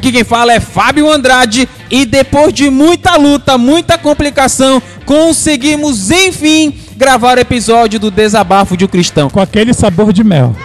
Aqui quem fala é Fábio Andrade e depois de muita luta, muita complicação, conseguimos enfim gravar o episódio do Desabafo de um Cristão. Com aquele sabor de mel.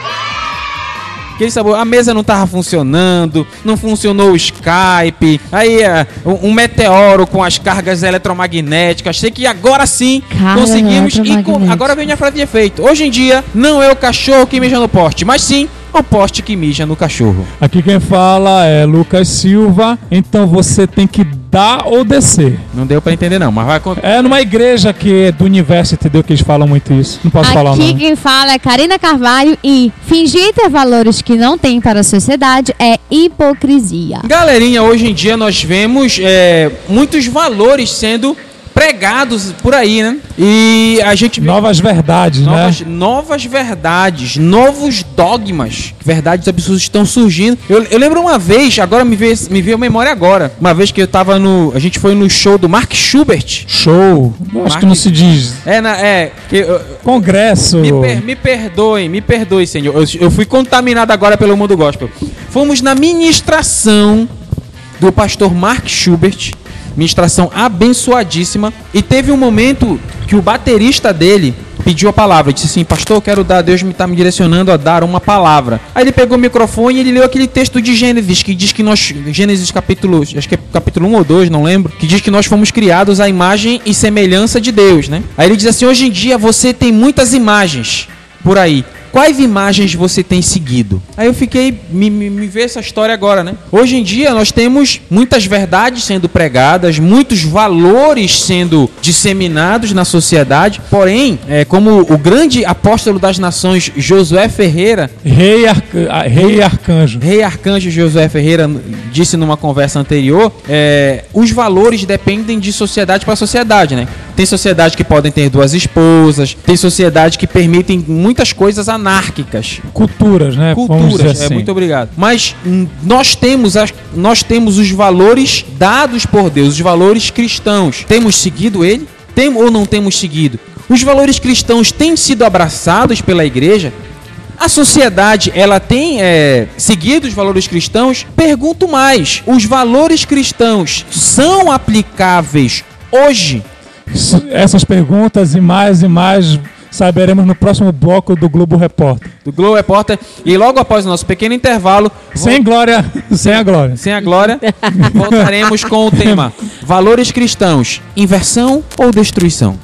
Aquele sabor, a mesa não tava funcionando, não funcionou o Skype, aí é, um, meteoro com as cargas eletromagnéticas. Sei que agora sim Carga conseguimos. E com- agora vem a frase de efeito. Hoje em dia, não é o cachorro que mija no poste, mas sim o poste que mija no cachorro. Aqui quem fala é Lucas Silva. Então você tem que dar ou descer. Não deu pra entender, não, mas vai acontecer. É numa igreja que é do universo, entendeu? Que eles falam muito isso. Não posso falar o Aqui quem fala é Karina Carvalho e fingir ter valores que não tem para a sociedade é hipocrisia. Galerinha, hoje em dia nós vemos é, muitos valores sendo pregados por aí, né? E a gente Novas verdades, novas, né? novas verdades, novos dogmas, verdades absurdas estão surgindo. Eu, eu lembro uma vez, agora me veio, me veio a memória agora, uma vez que eu tava no, a gente foi no show do Mark Schubert. Show. Eu acho que não se diz. É, na, é, que eu- Congresso. me, per- me perdoe, me perdoe, Senhor. Eu, eu fui contaminado agora pelo mundo gospel. Fomos na ministração do pastor Mark Schubert, ministração abençoadíssima, e teve um momento que o baterista dele pediu a palavra, disse assim, pastor, quero dar, Deus me está me direcionando a dar uma palavra. Aí ele pegou o microfone e ele leu aquele texto de Gênesis, que diz que nós, Gênesis capítulo, acho que é capítulo 1 ou 2, não lembro, que diz que nós fomos criados à imagem e semelhança de Deus, né? Aí ele diz assim, hoje em dia você tem muitas imagens por aí. Quais imagens você tem seguido? Aí eu fiquei, me, me, me ver essa história agora, né? Hoje em dia nós temos muitas verdades sendo pregadas, muitos valores sendo disseminados na sociedade, porém, é, como o grande apóstolo das nações, Josué Ferreira, Rei, arca... Rei Arcanjo. Rei Arcanjo Josué Ferreira disse numa conversa anterior, é, os valores dependem de sociedade para sociedade, né? Tem sociedade que podem ter duas esposas, tem sociedade que permitem muitas coisas anárquicas, Culturas, né? Culturas. É, assim. muito obrigado. Mas nós temos as, nós temos os valores dados por Deus, os valores cristãos. Temos seguido ele? Tem ou não temos seguido? Os valores cristãos têm sido abraçados pela igreja? A sociedade, ela tem é, seguido os valores cristãos? Pergunto mais: os valores cristãos são aplicáveis hoje? Essas perguntas e mais e mais saberemos no próximo bloco do Globo Repórter. Do Globo Repórter. E logo após o nosso pequeno intervalo, Sem glória, sem a glória. Sem a glória, voltaremos com o tema Valores cristãos, inversão ou destruição?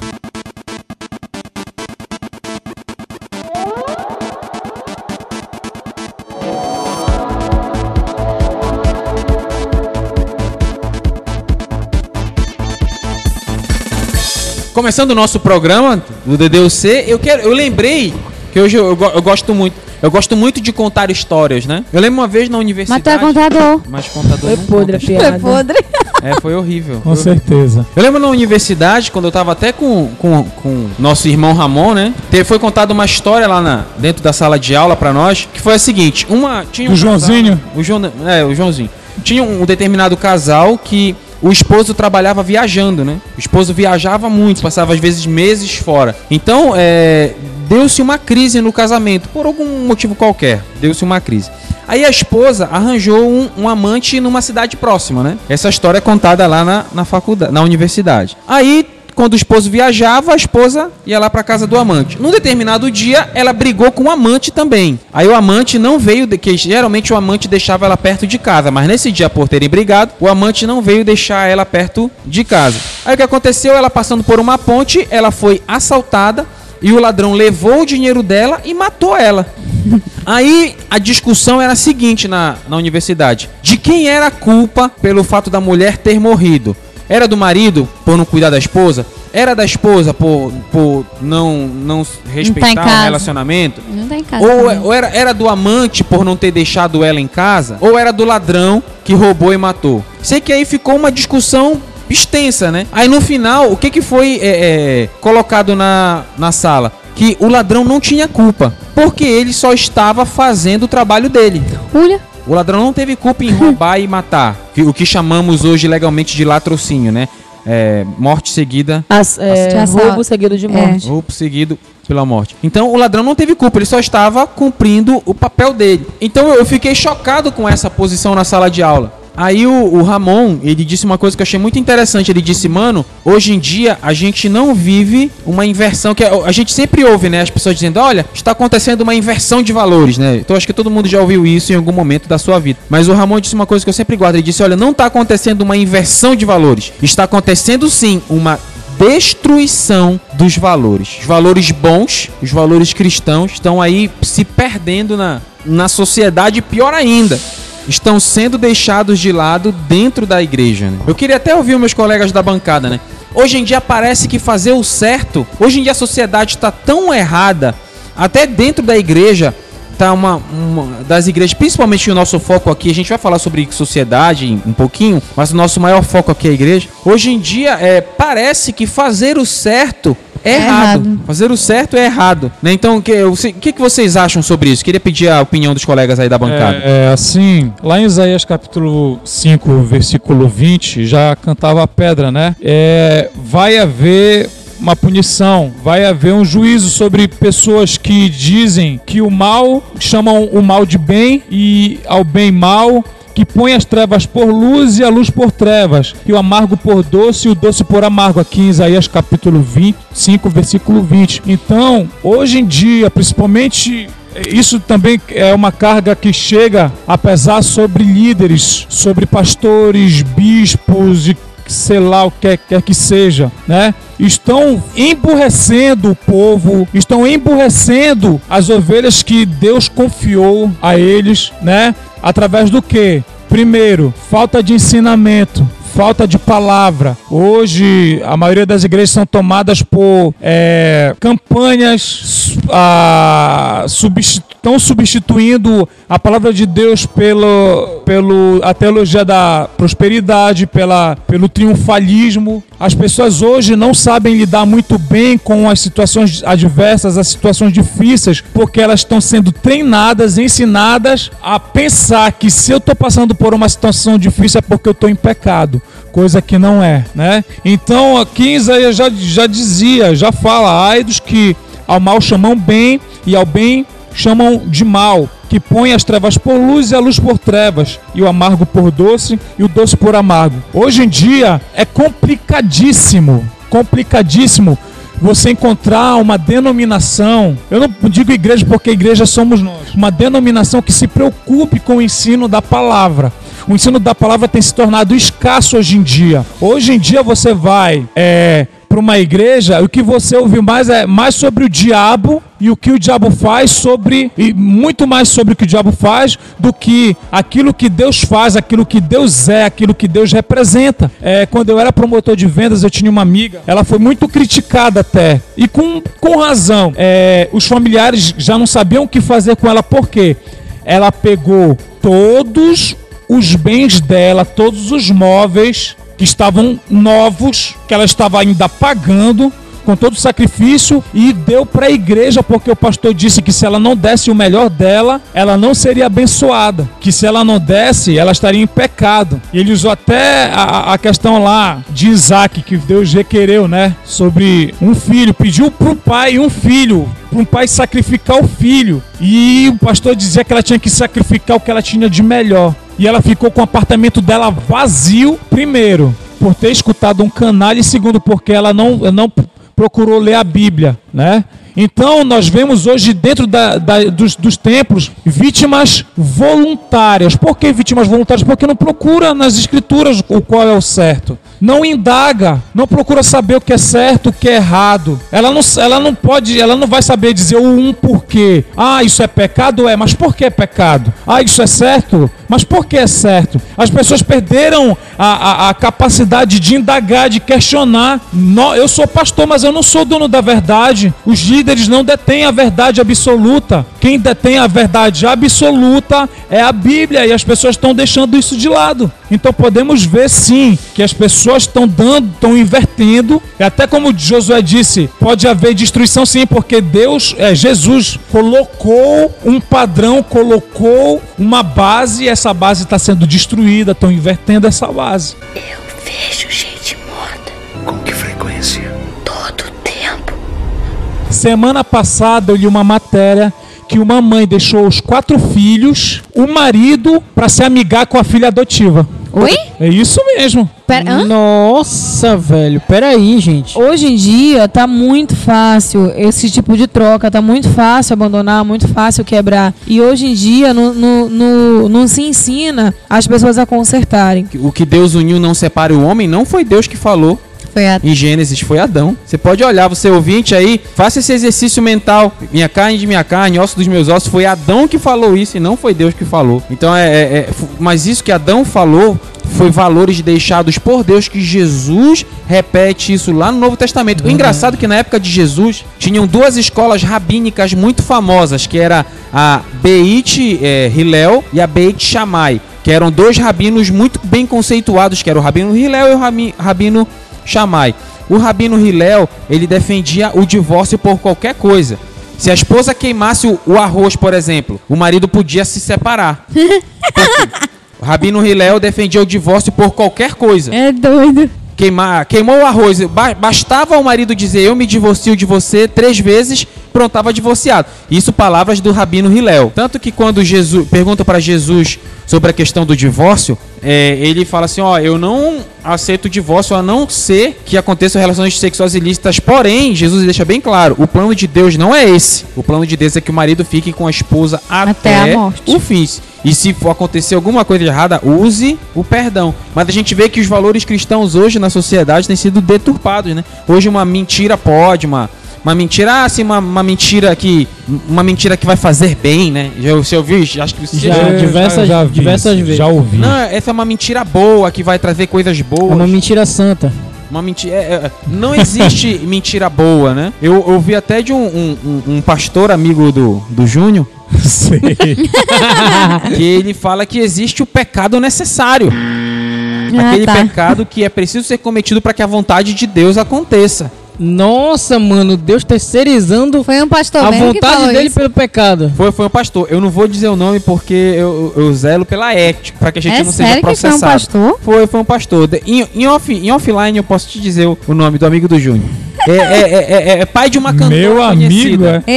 Começando o nosso programa do DDUC, eu quero, eu lembrei que hoje eu, eu eu gosto muito, eu gosto muito de contar histórias, né? Eu lembro uma vez na Mas universidade. tu é contador. Mas contador Foi não podre a conta história. piada. podre. É, foi horrível. Com certeza. Eu lembro na universidade, quando eu tava até com, com, com nosso irmão Ramon, né? Te- Foi contada uma história lá na, dentro da sala de aula pra nós, que foi a seguinte: uma. Tinha Do Joãozinho? casal- o João, é, o Joãozinho. Tinha um determinado casal que o esposo trabalhava viajando, né? O esposo viajava muito, passava às vezes meses fora. Então, é, deu-se uma crise no casamento, por algum motivo qualquer. Deu-se uma crise. Aí a esposa arranjou um, um amante numa cidade próxima, né? Essa história é contada lá na, na faculdade, na universidade. Aí, quando o esposo viajava, a esposa ia lá pra casa do amante. Num determinado dia, ela brigou com o amante também. Aí o amante não veio, de- que geralmente o amante deixava ela perto de casa, mas nesse dia, por terem brigado, o amante não veio deixar ela perto de casa. Aí o que aconteceu? Ela passando por uma ponte, ela foi assaltada e o ladrão levou o dinheiro dela e matou ela. Aí a discussão era a seguinte na, na universidade: de quem era a culpa pelo fato da mulher ter morrido? Era do marido por não cuidar da esposa? Era da esposa por, por não, não respeitar o casa. relacionamento? Não tá em casa. Ou, também. ou era, era do amante por não ter deixado ela em casa? Ou era do ladrão que roubou e matou? Sei que aí ficou uma discussão extensa, né? Aí no final, o que, que foi é, é, colocado na, na sala? Que o ladrão não tinha culpa, porque ele só estava fazendo o trabalho dele. Olha, O ladrão não teve culpa em roubar e matar, que- o que chamamos hoje legalmente de latrocínio, né? É, morte seguida As, é, sabe. roubo seguido de morte. Roubo seguido pela morte. Então o ladrão não teve culpa, ele só estava cumprindo o papel dele. Então eu fiquei chocado com essa posição na sala de aula. Aí o, o Ramon, ele disse uma coisa que eu achei muito interessante. Ele disse, mano, hoje em dia a gente não vive uma inversão que a gente sempre ouve, né? As pessoas dizendo, olha, está acontecendo uma inversão de valores, né? Então acho que todo mundo já ouviu isso em algum momento da sua vida. Mas o Ramon disse uma coisa que eu sempre guardo. Ele disse, olha, não está acontecendo uma inversão de valores. Está acontecendo sim uma destruição dos valores. Os valores bons, os valores cristãos estão aí se perdendo na, na sociedade, pior ainda estão sendo deixados de lado dentro da igreja. Né? Eu queria até ouvir meus colegas da bancada, né? Hoje em dia parece que fazer o certo, hoje em dia a sociedade está tão errada, até dentro da igreja tá uma, uma, das igrejas, principalmente o nosso foco aqui, a gente vai falar sobre sociedade um pouquinho, mas o nosso maior foco aqui é a igreja. Hoje em dia é parece que fazer o certo é, errado. errado. Fazer o certo é errado. Né? Então, o que, que, que vocês acham sobre isso? Queria pedir a opinião dos colegas aí da bancada. É, é, assim, lá em Isaías capítulo 5, versículo 20, já cantava a pedra, né? É, vai haver uma punição, vai haver um juízo sobre pessoas que dizem que o mal chamam o mal de bem e ao bem mal que põe as trevas por luz e a luz por trevas, e o amargo por doce e o doce por amargo, aqui em Isaías capítulo 25, versículo 20. Então, hoje em dia, principalmente isso também é uma carga que chega a pesar sobre líderes, sobre pastores, bispos e sei lá o que quer que seja, né? Estão emburrecendo o povo, estão emburrecendo as ovelhas que Deus confiou a eles, né? Através do que? Primeiro, falta de ensinamento, falta de palavra. Hoje, a maioria das igrejas são tomadas por é, campanhas ah, substitu estão substituindo a palavra de Deus pelo, pelo a teologia da prosperidade, pela, pelo triunfalismo. As pessoas hoje não sabem lidar muito bem com as situações adversas, as situações difíceis, porque elas estão sendo treinadas, ensinadas a pensar que se eu estou passando por uma situação difícil é porque eu estou em pecado coisa que não é, né? Então aqui Isaías já, já dizia, já fala, ai dos que ao mal chamam bem e ao bem chamam de mal, que põe as trevas por luz e a luz por trevas, e o amargo por doce e o doce por amargo. Hoje em dia é complicadíssimo, complicadíssimo você encontrar uma denominação, eu não digo igreja porque igreja somos nós, uma denominação que se preocupe com o ensino da palavra. O ensino da palavra tem se tornado escasso hoje em dia. Hoje em dia você vai é, para uma igreja, o que você ouve mais é mais sobre o diabo e o que o diabo faz sobre e muito mais sobre o que o diabo faz do que aquilo que Deus faz, aquilo que Deus é, aquilo que Deus representa. É, quando eu era promotor de vendas, eu tinha uma amiga, ela foi muito criticada até e com, com razão. É, os familiares já não sabiam o que fazer com ela porque ela pegou todos os bens dela, todos os móveis que estavam novos, que ela estava ainda pagando com todo o sacrifício e deu para a igreja, porque o pastor disse que se ela não desse o melhor dela, ela não seria abençoada. Que se ela não desse, ela estaria em pecado. E ele usou até a, a questão lá de Isaac, que Deus requereu, né? Sobre um filho. Pediu para o pai um filho para um pai sacrificar o filho. E o pastor dizia que ela tinha que sacrificar o que ela tinha de melhor. E ela ficou com o apartamento dela vazio, primeiro, por ter escutado um canal, e segundo, porque ela não, não procurou ler a Bíblia, né? Então, nós vemos hoje dentro da, da, dos, dos, templos vítimas voluntárias. Por que vítimas voluntárias? Porque não procura nas escrituras o qual é o certo não indaga, não procura saber o que é certo, o que é errado. Ela não, ela não pode, ela não vai saber dizer o um porquê. Ah, isso é pecado? É, mas por que é pecado? Ah, isso é certo? Mas por que é certo? As pessoas perderam a, a, a capacidade de indagar, de questionar. eu sou pastor, mas eu não sou dono da verdade. Os líderes não detêm a verdade absoluta. Quem detém a verdade absoluta é a Bíblia e as pessoas estão deixando isso de lado. Então podemos ver sim que as pessoas estão dando, estão invertendo. E até como Josué disse, pode haver destruição sim, porque Deus, é, Jesus colocou um padrão, colocou uma base e essa base está sendo destruída, estão invertendo essa base. Eu vejo gente morta. Com que frequência? Todo tempo. Semana passada eu li uma matéria que uma mãe deixou os quatro filhos, o marido, para se amigar com a filha adotiva. Oi? É isso mesmo. Pera, hã? Nossa, velho. Peraí, gente. Hoje em dia tá muito fácil esse tipo de troca, tá muito fácil abandonar, muito fácil quebrar. E hoje em dia não, não, não, não se ensina as pessoas a consertarem. O que Deus uniu não separe o homem, não foi Deus que falou. Foi a... Em Gênesis foi Adão. Você pode olhar, você ouvinte aí, faça esse exercício mental. Minha carne de minha carne, osso dos meus ossos. Foi Adão que falou isso e não foi Deus que falou. Então é, é- é- mas isso que Adão falou foi valores deixados por Deus que Jesus repete isso lá no Novo Testamento. O engraçado é que na época de Jesus tinham duas escolas rabínicas muito famosas, que era a Beit eh, Hillel e a Beit Shammai, que eram dois rabinos muito bem conceituados, que era o rabino Hillel e o rabi- rabino Shammai. O rabino Hillel, ele defendia o divórcio por qualquer coisa. Se a esposa queimasse o, o arroz, por exemplo, o marido podia se separar. o rabino Hillel defendia o divórcio por qualquer coisa. É doido. Queimar, queimou o arroz, ba- bastava o marido dizer eu me divorcio de você três vezes, pronto, estava divorciado. Isso palavras do rabino Hillel. Tanto que quando Jesus pergunta para Jesus sobre a questão do divórcio, é, ele fala assim, ó, eu não aceito o divórcio a não ser que aconteçam relações sexuais ilícitas. Porém, Jesus deixa bem claro, o plano de Deus não é esse. O plano de Deus é que o marido fique com a esposa até, Até a morte. o fim. E se for acontecer alguma coisa errada, use o perdão. Mas a gente vê que os valores cristãos hoje na sociedade têm sido deturpados, né? Hoje uma mentira pode, uma, uma mentira, assim, uma, uma mentira que. Uma mentira que vai fazer bem, né? Já, você ouviu? Acho que você Já, Eu diversas- vi diversas vezes. Já ouvi. Não, essa é uma mentira boa que vai trazer coisas É boas. uma mentira santa. Uma mentira. é, é, não existe mentira boa, né? Eu ouvi até de um, um, um- um pastor amigo do, do Júnior Sei. que ele fala que existe o pecado necessário. Ah, Aquele tá. pecado que é preciso ser cometido para que a vontade de Deus aconteça. Nossa, mano, Deus terceirizando Foi um pastor a mesmo que vontade falou dele isso. pelo pecado. Foi, foi um pastor. Eu não vou dizer o nome porque eu, eu zelo pela ética, para que a gente É não seja sério que foi um processado. pastor? Foi, foi um pastor. Em, em, off, em offline eu posso te dizer o, o nome do amigo do Júnior. É, é, é, é- é pai de uma cantora Meu amigo, conhecida. é.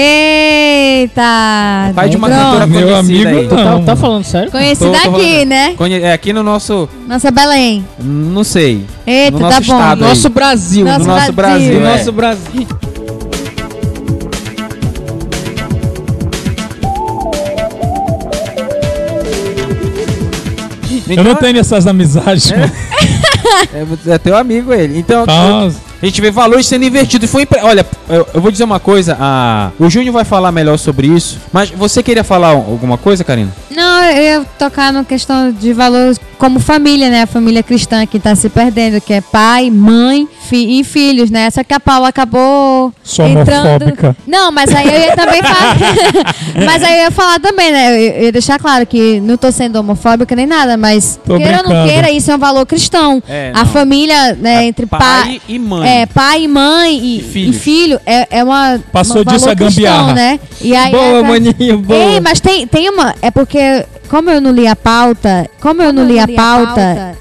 Eita! Pai de uma pronto. cantora Meu conhecida amigo aí. Tu tá, Não. tá falando sério? Tô- tô aqui, falando. né? Conhe- É aqui no nosso. Nossa Belém. Não sei. Eita, no tá nosso bom. estado. aí. Nosso Brasil. Nosso no nosso Brasil. Brasil. é. Nosso Brasil. Eu não tenho essas amizades. mano. É, é teu amigo ele. Então, Tá. a gente vê valores sendo invertidos. Foi impre- Olha, eu, eu vou dizer uma coisa. A... O Júnior vai falar melhor sobre isso. Mas você queria falar alguma coisa, Karina? Não, eu ia tocar na questão de valores como família, né? A família cristã que tá se perdendo, que é pai, mãe fi- e filhos, né? Só que a Paula acabou entrando... homofóbica. Não, mas aí eu ia também falar... mas aí eu ia falar também, né? Eu, ia deixar claro que não tô sendo homofóbica nem nada, mas Tô queira ou não brincando. queira, isso é um valor cristão. É, a família, né, A entre pai pai... e mãe. É, pai, mãe e, E filhos. e filho é, é uma. Passou um disso valor a gambiarra. cristão, né? E aí Boa, é- maninho, boa. Ei, mas tem, tem uma. É porque, como eu não li a pauta, como eu não li a pauta,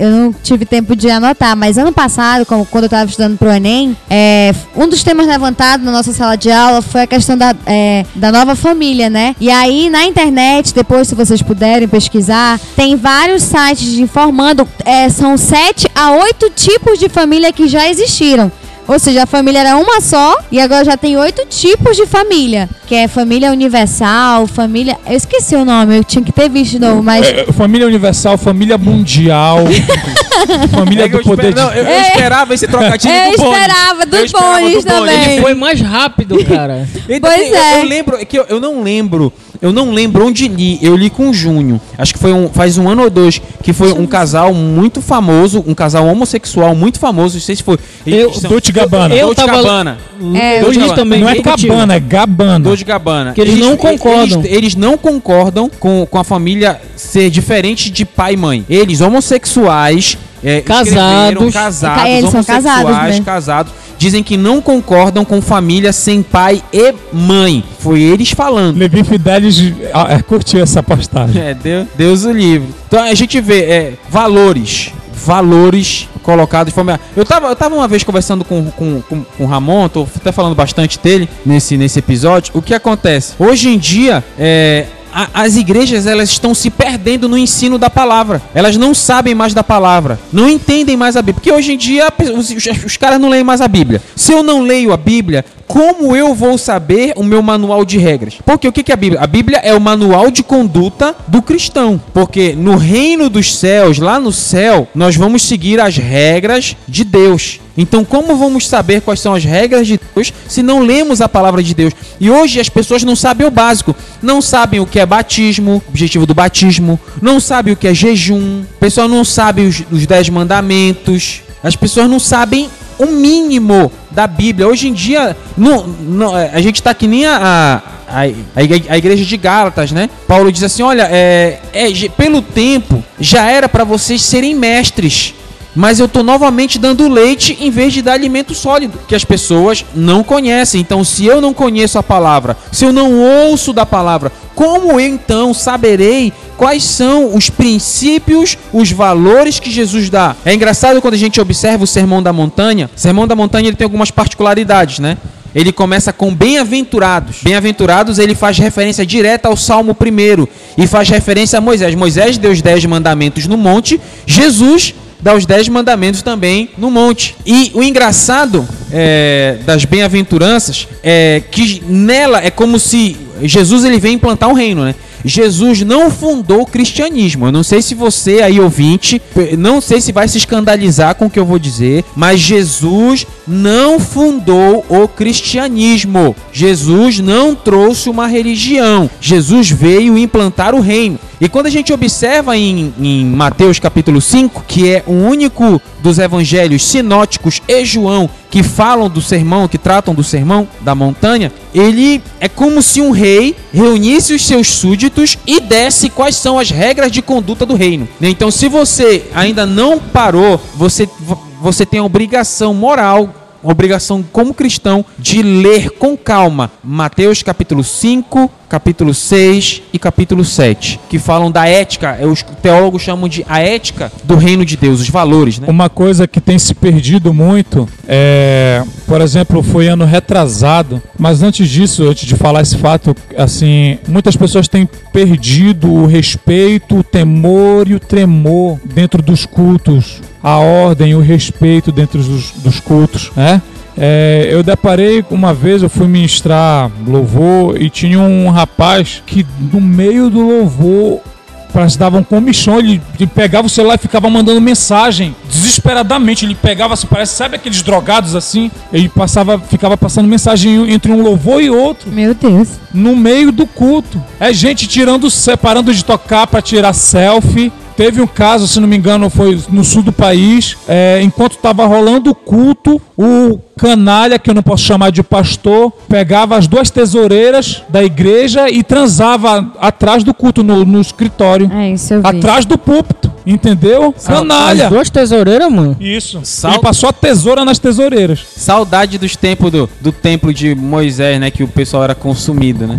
eu não tive tempo de anotar, mas ano passado, quando eu estava estudando pro Enem, é, um dos temas levantados na nossa sala de aula foi a questão da, é, da nova família, né? E aí, na internet, depois, se vocês puderem pesquisar, tem vários sites informando, é, são sete a oito tipos de família que já existiram. Ou seja, a família era uma só e agora já tem oito tipos de família. Que é família universal, família. Eu esqueci o nome, eu tinha que ter visto de novo, mas. É, família universal, família mundial, família É do poder esper- não, de... eu, eu esperava esse trocadilho Eu do Bones. esperava do Eu esperava do Bones. também. Ele foi mais rápido, cara. Ele Pois eu- é. Eu, lembro, é que eu, eu não lembro, eu não lembro onde li. Eu li com o Júnior. Acho que foi um, faz um ano ou dois que foi um casal muito famoso, um casal homossexual muito famoso. Não sei se foi. Eu- eles são- Dolce Gabbana. Eu Dolce tava- Gabbana. É, eu Dolce Gabbana. também. Não é cabana, é gabana. Dolce Gabbana. Que eles não concordam. Eles, eles não concordam com, com a família ser diferente de pai e mãe. Eles, homossexuais, é, Casados. casados, Eles são casados homossexuais, mesmo. casados, dizem que não concordam com família sem pai e mãe. Foi eles falando. Levi Fidelis ah, é, curtiu essa postagem. É, Deus, Deus o livre. Então a gente vê é, valores. Valores colocados de forma. Eu tava, eu tava uma vez conversando com, com, com, com o Ramon, tô até falando bastante dele nesse, nesse episódio. O que acontece? Hoje em dia, é, a- as igrejas elas estão se perdendo no ensino da palavra. Elas não sabem mais da palavra, não entendem mais a Bíblia. Porque hoje em dia os, os- os caras não leem mais a Bíblia. Se eu não leio a Bíblia, como eu vou saber o meu manual de regras? Porque o que é a Bíblia? A Bíblia é o manual de conduta do cristão. Porque no reino dos céus, lá no céu, nós vamos seguir as regras de Deus. Então, como vamos saber quais são as regras de Deus se não lemos a palavra de Deus? E hoje as pessoas não sabem o básico. Não sabem o que é batismo, objetivo do batismo. Não sabem o que é jejum. O pessoal não sabe os, os dez mandamentos. As pessoas não sabem o mínimo da Bíblia. Hoje em dia, é, a gente está que nem a, a, a, igre- a igreja de Gálatas, né? Paulo diz assim: olha, é, é, pelo tempo já era para vocês serem mestres. Mas eu tô novamente dando leite em vez de dar alimento sólido, que as pessoas não conhecem. Então, se eu não conheço a palavra, se eu não ouço da palavra, como eu então saberei quais são os princípios, os valores que Jesus dá? É engraçado quando a gente observa o Sermão da Montanha. O Sermão da Montanha ele tem algumas particularidades, né? Ele começa com bem-aventurados. Bem-aventurados, ele faz referência direta ao Salmo 1 e faz referência a Moisés. Moisés deu os dez mandamentos no monte, Jesus dá os dez mandamentos também no monte. E o engraçado é, das bem-aventuranças é que nela é como se Jesus ele vem implantar um reino, né? Jesus não fundou o cristianismo. Eu não sei se você aí ouvinte, não sei se vai se escandalizar com o que eu vou dizer, mas Jesus não fundou o cristianismo. Jesus não trouxe uma religião. Jesus veio implantar o reino. E quando a gente observa em, em Mateus capítulo 5, que é o único dos evangelhos sinóticos e João que falam do sermão, que tratam do sermão da montanha, ele é como se um rei reunisse os seus súditos e desse quais são as regras de conduta do reino. Então, se você ainda não parou, você, você tem a obrigação moral obrigação como cristão de ler com calma Mateus capítulo 5, capítulo 6 e capítulo 7, que falam da ética, é, os teólogos chamam de a ética do reino de Deus, os valores, né? Uma coisa que tem se perdido muito é, por exemplo, foi ano retrasado, mas antes disso, antes de falar esse fato, assim, muitas pessoas têm perdido o respeito, o temor e o tremor dentro dos cultos, a ordem, o respeito dentro dos, dos cultos, né? É, eu deparei uma vez, eu fui ministrar louvor e tinha um rapaz que no meio do louvor parece que dava um comichão, ele, ele pegava o celular e ficava mandando mensagem desesperadamente. Ele pegava, assim, parece, sabe aqueles drogados assim? Ele passava, ficava passando mensagem entre um louvor e outro, Meu Deus. no meio do culto. É gente tirando, separando de tocar para tirar selfie. Teve um caso, se não me engano, foi no sul do país. é, enquanto estava rolando o culto, o canalha, que eu não posso chamar de pastor, pegava as duas tesoureiras da igreja e transava atrás do culto, no, no escritório. É isso eu vi. Atrás do púlpito, entendeu? Canalha! As duas tesoureiras, mano. Isso. Sal- Ele passou a tesoura nas tesoureiras. Saudade dos tempos do, do templo de Moisés, né? Que o pessoal era consumido, né?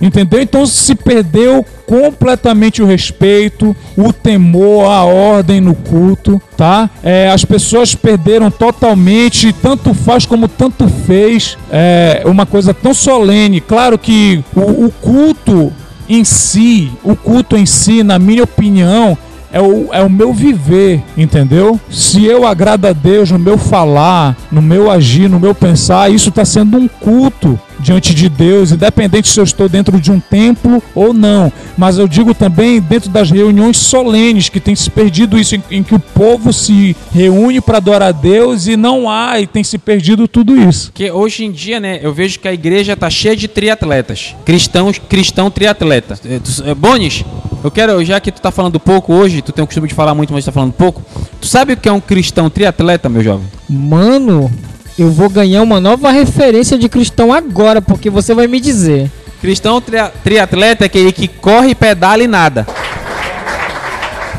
Entendeu? Então se perdeu completamente o respeito, o temor, a ordem no culto, tá? É, as pessoas perderam totalmente, tanto faz como tanto fez, é, uma coisa tão solene. Claro que o, o culto em si, o culto em si, na minha opinião, é o, é o meu viver, entendeu? Se eu agrado a Deus no meu falar, no meu agir, no meu pensar, isso está sendo um culto diante de Deus, independente se eu estou dentro de um templo ou não. Mas eu digo também dentro das reuniões solenes, que tem se perdido isso, em, em que o povo se reúne para adorar a Deus e não há, e tem se perdido tudo isso. Porque hoje em dia, né, eu vejo que a igreja tá cheia de triatletas. Cristãos, cristão triatleta. Tu- é, Bonis, eu quero, já que tu tá falando pouco hoje, tu tem o costume de falar muito, mas tá falando pouco. Tu sabe o que é um cristão triatleta, meu jovem? Mano, eu vou ganhar uma nova referência de cristão agora, porque você vai me dizer. Cristão tria- triatleta é aquele que corre, pedala e nada.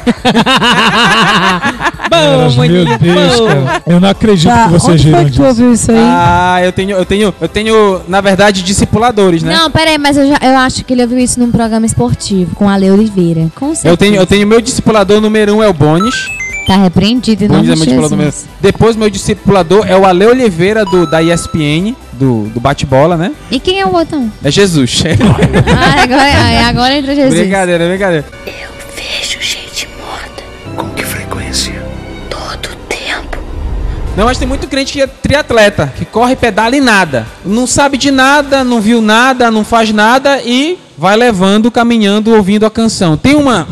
Meu maninho, Deus, bom. cara. Eu não acredito Tá, que vocês onde foi que tu ouviu isso aí? Ah, eu tenho, eu tenho, eu tenho, na verdade, discipuladores, né? Não, peraí, mas eu, já, eu acho que ele ouviu isso num programa esportivo com a Ale Oliveira. Com certeza. Eu tenho, eu tenho meu discipulador número um é o Bonis. Tá repreendido Bonis é Jesus. Depois meu discipulador é o Ale Oliveira do da ESPN, do, do bate-bola, né? E quem é o botão? É Jesus. Ah, agora, agora entra Jesus. brincadeira, brincadeira. Eu vejo gente morta. Com que frequência? Todo tempo. Não, mas tem muito crente que é triatleta, que corre, pedala e nada. Não sabe de nada, não viu nada, não faz nada e vai levando, caminhando, ouvindo a canção. Tem uma.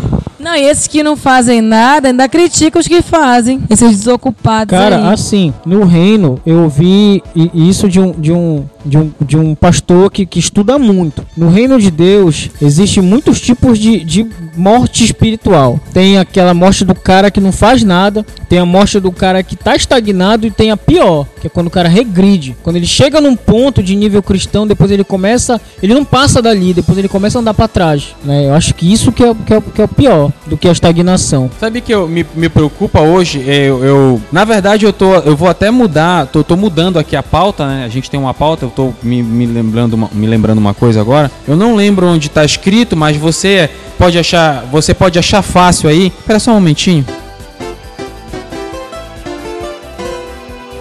Não, e esses que não fazem nada ainda criticam os que fazem. Esses desocupados Cara, aí. assim, no reino eu ouvi i- isso de um, de um, de um, de um pastor que, que estuda muito. No reino de Deus existem muitos tipos de, de morte espiritual. Tem aquela morte do cara que não faz nada, tem a morte do cara que tá estagnado e tem a pior, que é quando o cara regride. Quando ele chega num ponto de nível cristão, depois ele começa, ele não passa dali, depois ele começa a andar pra trás. Né? Eu acho que isso que é, que, é, que é o pior do que a estagnação. Sabe que eu, me, me preocupa hoje? É, Eu, eu- na verdade, eu tô, eu vou até mudar, tô, tô mudando aqui a pauta, né? A gente tem uma pauta, eu tô me, me lembrando, uma, me lembrando uma coisa agora. Eu não lembro onde tá escrito, mas você pode achar, você pode achar fácil aí. Espera só um momentinho.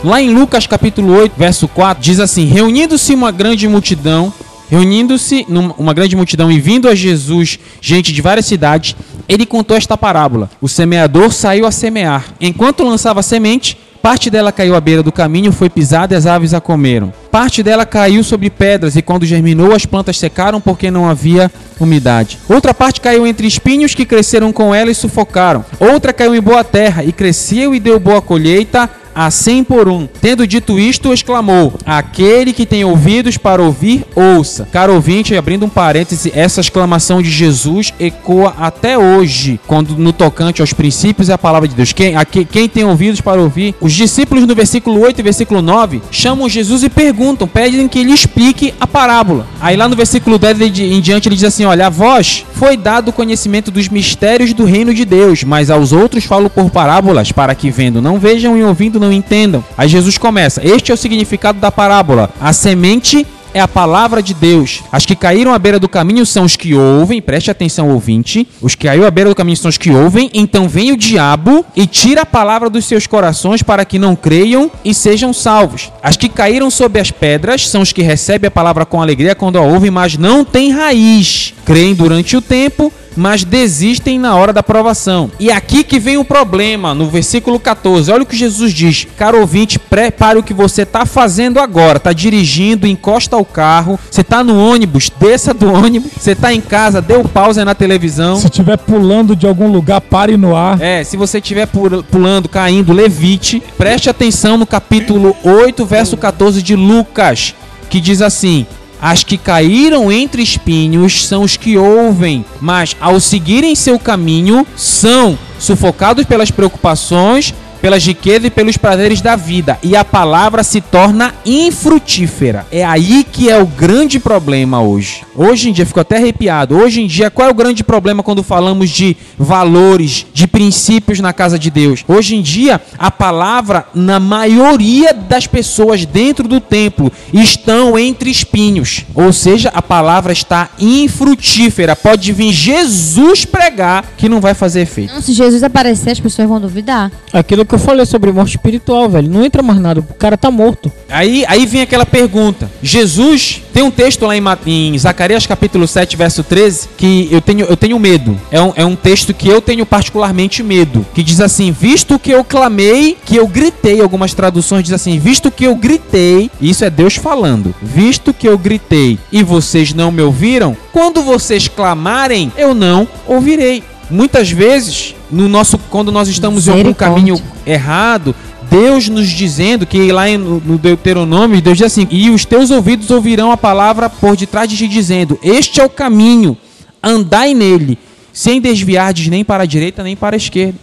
Lá em Lucas capítulo 8, verso 4, diz assim: Reunindo-se uma grande multidão, reunindo-se uma grande multidão e vindo a Jesus, gente de várias cidades, ele contou esta parábola: O semeador saiu a semear. Enquanto lançava semente, parte dela caiu à beira do caminho, foi pisada e as aves a comeram. Parte dela caiu sobre pedras e quando germinou, as plantas secaram porque não havia umidade. Outra parte caiu entre espinhos que cresceram com ela e sufocaram. Outra caiu em boa terra e cresceu e deu boa colheita a cem por um. Tendo dito isto, exclamou: Aquele que tem ouvidos para ouvir, ouça. Caro ouvinte, abrindo um parêntese, essa exclamação de Jesus ecoa até hoje, quando no tocante aos princípios e a palavra de Deus. Quem, quem tem ouvidos para ouvir? Os discípulos no versículo 8 e versículo 9 chamam Jesus e perguntam, pedem que ele explique a parábola. Aí lá no versículo 10 ele di- em diante ele diz assim: Olha, a vós foi dado o conhecimento dos mistérios do reino de Deus, mas aos outros falo por parábolas, para que vendo não vejam e ouvindo não entendam. Aí Jesus começa: Este é o significado da parábola. A semente é a palavra de Deus. As que caíram à beira do caminho são os que ouvem, preste atenção, ouvinte. Os que caíram à beira do caminho são os que ouvem, então vem o diabo e tira a palavra dos seus corações para que não creiam e sejam salvos. As que caíram sob as pedras são os que recebem a palavra com alegria quando a ouvem, mas não têm raiz. Creem durante o tempo, mas desistem na hora da provação. E aqui que vem o problema, no versículo 14. Olha o que Jesus diz: Caro ouvinte, prepare o que você está fazendo agora. Está dirigindo, encosta o carro. Você está no ônibus, desça do ônibus. Você está em casa, dê o pause na televisão. Se estiver pulando de algum lugar, pare no ar. É, se você estiver pu- pulando, caindo, levite. Preste atenção no capítulo 8, verso 14 de Lucas, que diz assim: As que caíram entre espinhos são os que ouvem, mas ao seguirem seu caminho são sufocados pelas preocupações, pelas riquezas e pelos prazeres da vida, e a palavra se torna infrutífera. É aí que é o grande problema hoje. Hoje em dia, fico até arrepiado. Hoje em dia, qual é o grande problema quando falamos de valores, de princípios na casa de Deus? Hoje em dia, a palavra, na maioria das pessoas dentro do templo, estão entre espinhos. Ou seja, a palavra está infrutífera. Pode vir Jesus pregar que não vai fazer efeito. Não, se Jesus aparecer, as pessoas vão duvidar. Aquilo que eu falei sobre morte espiritual, velho. Não entra mais nada, o cara tá morto. Aí, aí vem aquela pergunta. Jesus, tem um texto lá em, em Zacarias capítulo 7, verso 13, que eu tenho, eu tenho medo. É um, é um texto que eu tenho particularmente medo. Que diz assim: Visto que eu clamei, que eu gritei. Algumas traduções diz assim: Visto que eu gritei. Isso é Deus falando. Visto que eu gritei e vocês não me ouviram, quando vocês clamarem, eu não ouvirei. Muitas vezes, no nosso, quando nós estamos em algum caminho errado, Deus nos dizendo que lá no Deuteronômio, Deus diz assim: E os teus ouvidos ouvirão a palavra por detrás de ti, dizendo: Este é o caminho, andai nele, sem desviardes nem para a direita nem para a esquerda.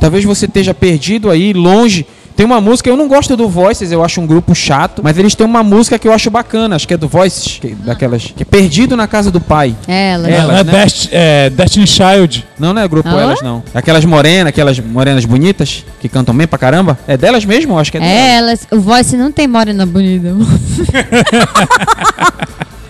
Talvez você esteja perdido aí, longe. Tem uma música, eu não gosto do Voices, eu acho um grupo chato, mas eles têm uma música que eu acho bacana, acho que é do Voices, que- daquelas. Que é Perdido na Casa do Pai. Ela. É. É, Elas, né? Dest- é Destiny Child. Não, não é grupo Alô? elas, não. Aquelas morenas, aquelas morenas bonitas, que cantam bem pra caramba. É delas mesmo? Eu acho que é delas. É, elas. O voice não tem morena bonita.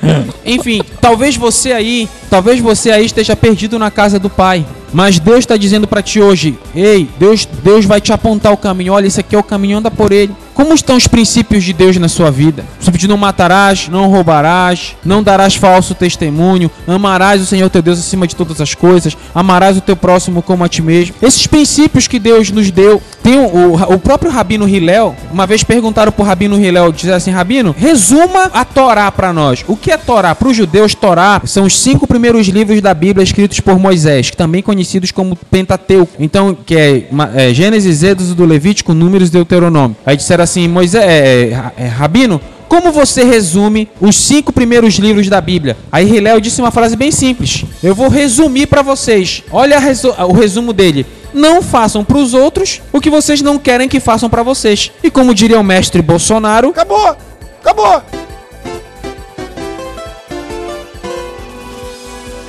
Enfim, talvez você aí, talvez você aí esteja perdido na casa do Pai. Mas Deus está dizendo para ti hoje: Ei, Deus, Deus vai te apontar o caminho. Olha, esse aqui é o caminho, anda por ele. Como estão os princípios de Deus na sua vida? O não matarás, não roubarás, não darás falso testemunho, amarás o Senhor teu Deus acima de todas as coisas, amarás o teu próximo como a ti mesmo. Esses princípios que Deus nos deu. Tem o, o, próprio Rabino Hillel, uma vez perguntaram pro Rabino Hillel, dizer assim, Rabino, resuma a Torá para nós. O que é Torá? Para os judeus, Torá são os cinco primeiros livros da Bíblia escritos por Moisés, também conhecidos como Pentateuco. Então, que é, é Gênesis, Êxodo, Levítico, Números e Deuteronômio. Aí disseram assim, Moisés, é, é, é, Rabino, como você resume os cinco primeiros livros da Bíblia? Aí Hillel disse uma frase bem simples. Eu vou resumir para vocês. Olha resu o resumo dele. Não façam para os outros o que vocês não querem que façam para vocês. E como diria o mestre Bolsonaro, acabou, acabou.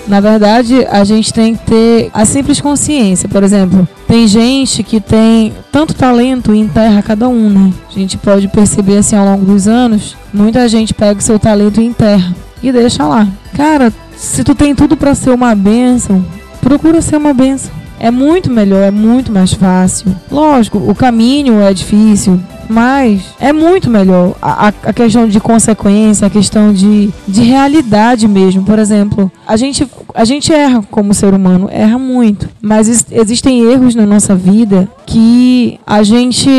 Na verdade, a gente tem que ter a simples consciência. Por exemplo, tem gente que tem tanto talento e enterra cada um, né? A gente pode perceber assim ao longo dos anos, muita gente pega o seu talento e enterra e deixa lá. Cara, se tu tem tudo para ser uma benção, procura ser uma benção. É muito melhor, é muito mais fácil. Lógico, o caminho é difícil, mas é muito melhor. A, a, questão de consequência, a questão de, de realidade mesmo. Por exemplo, a gente, a gente erra como ser humano, erra muito. Mas existem erros na nossa vida que a gente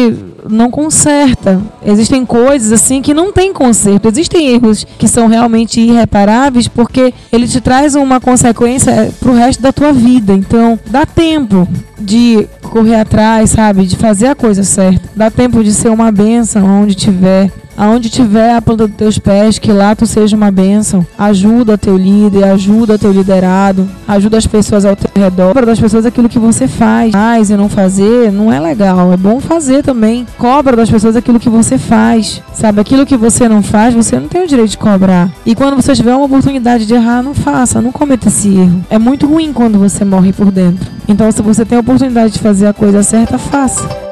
não conserta. Existem coisas assim que não tem conserto. Existem erros que são realmente irreparáveis porque ele te traz uma consequência pro resto da tua vida. Então, dá tempo de correr atrás, sabe? De fazer a coisa certa. Dá tempo de ser uma benção onde tiver aonde tiver a planta dos teus pés, que lá tu seja uma bênção. Ajuda teu líder, ajuda teu liderado, ajuda as pessoas ao teu redor. Cobra das pessoas aquilo que você faz. Faz e não fazer não é legal. É bom fazer também. Cobra das pessoas aquilo que você faz. Sabe, aquilo que você não faz, você não tem o direito de cobrar. E quando você tiver uma oportunidade de errar, não faça, não cometa esse erro. É muito ruim quando você morre por dentro. Então, se você tem a oportunidade de fazer a coisa certa, faça.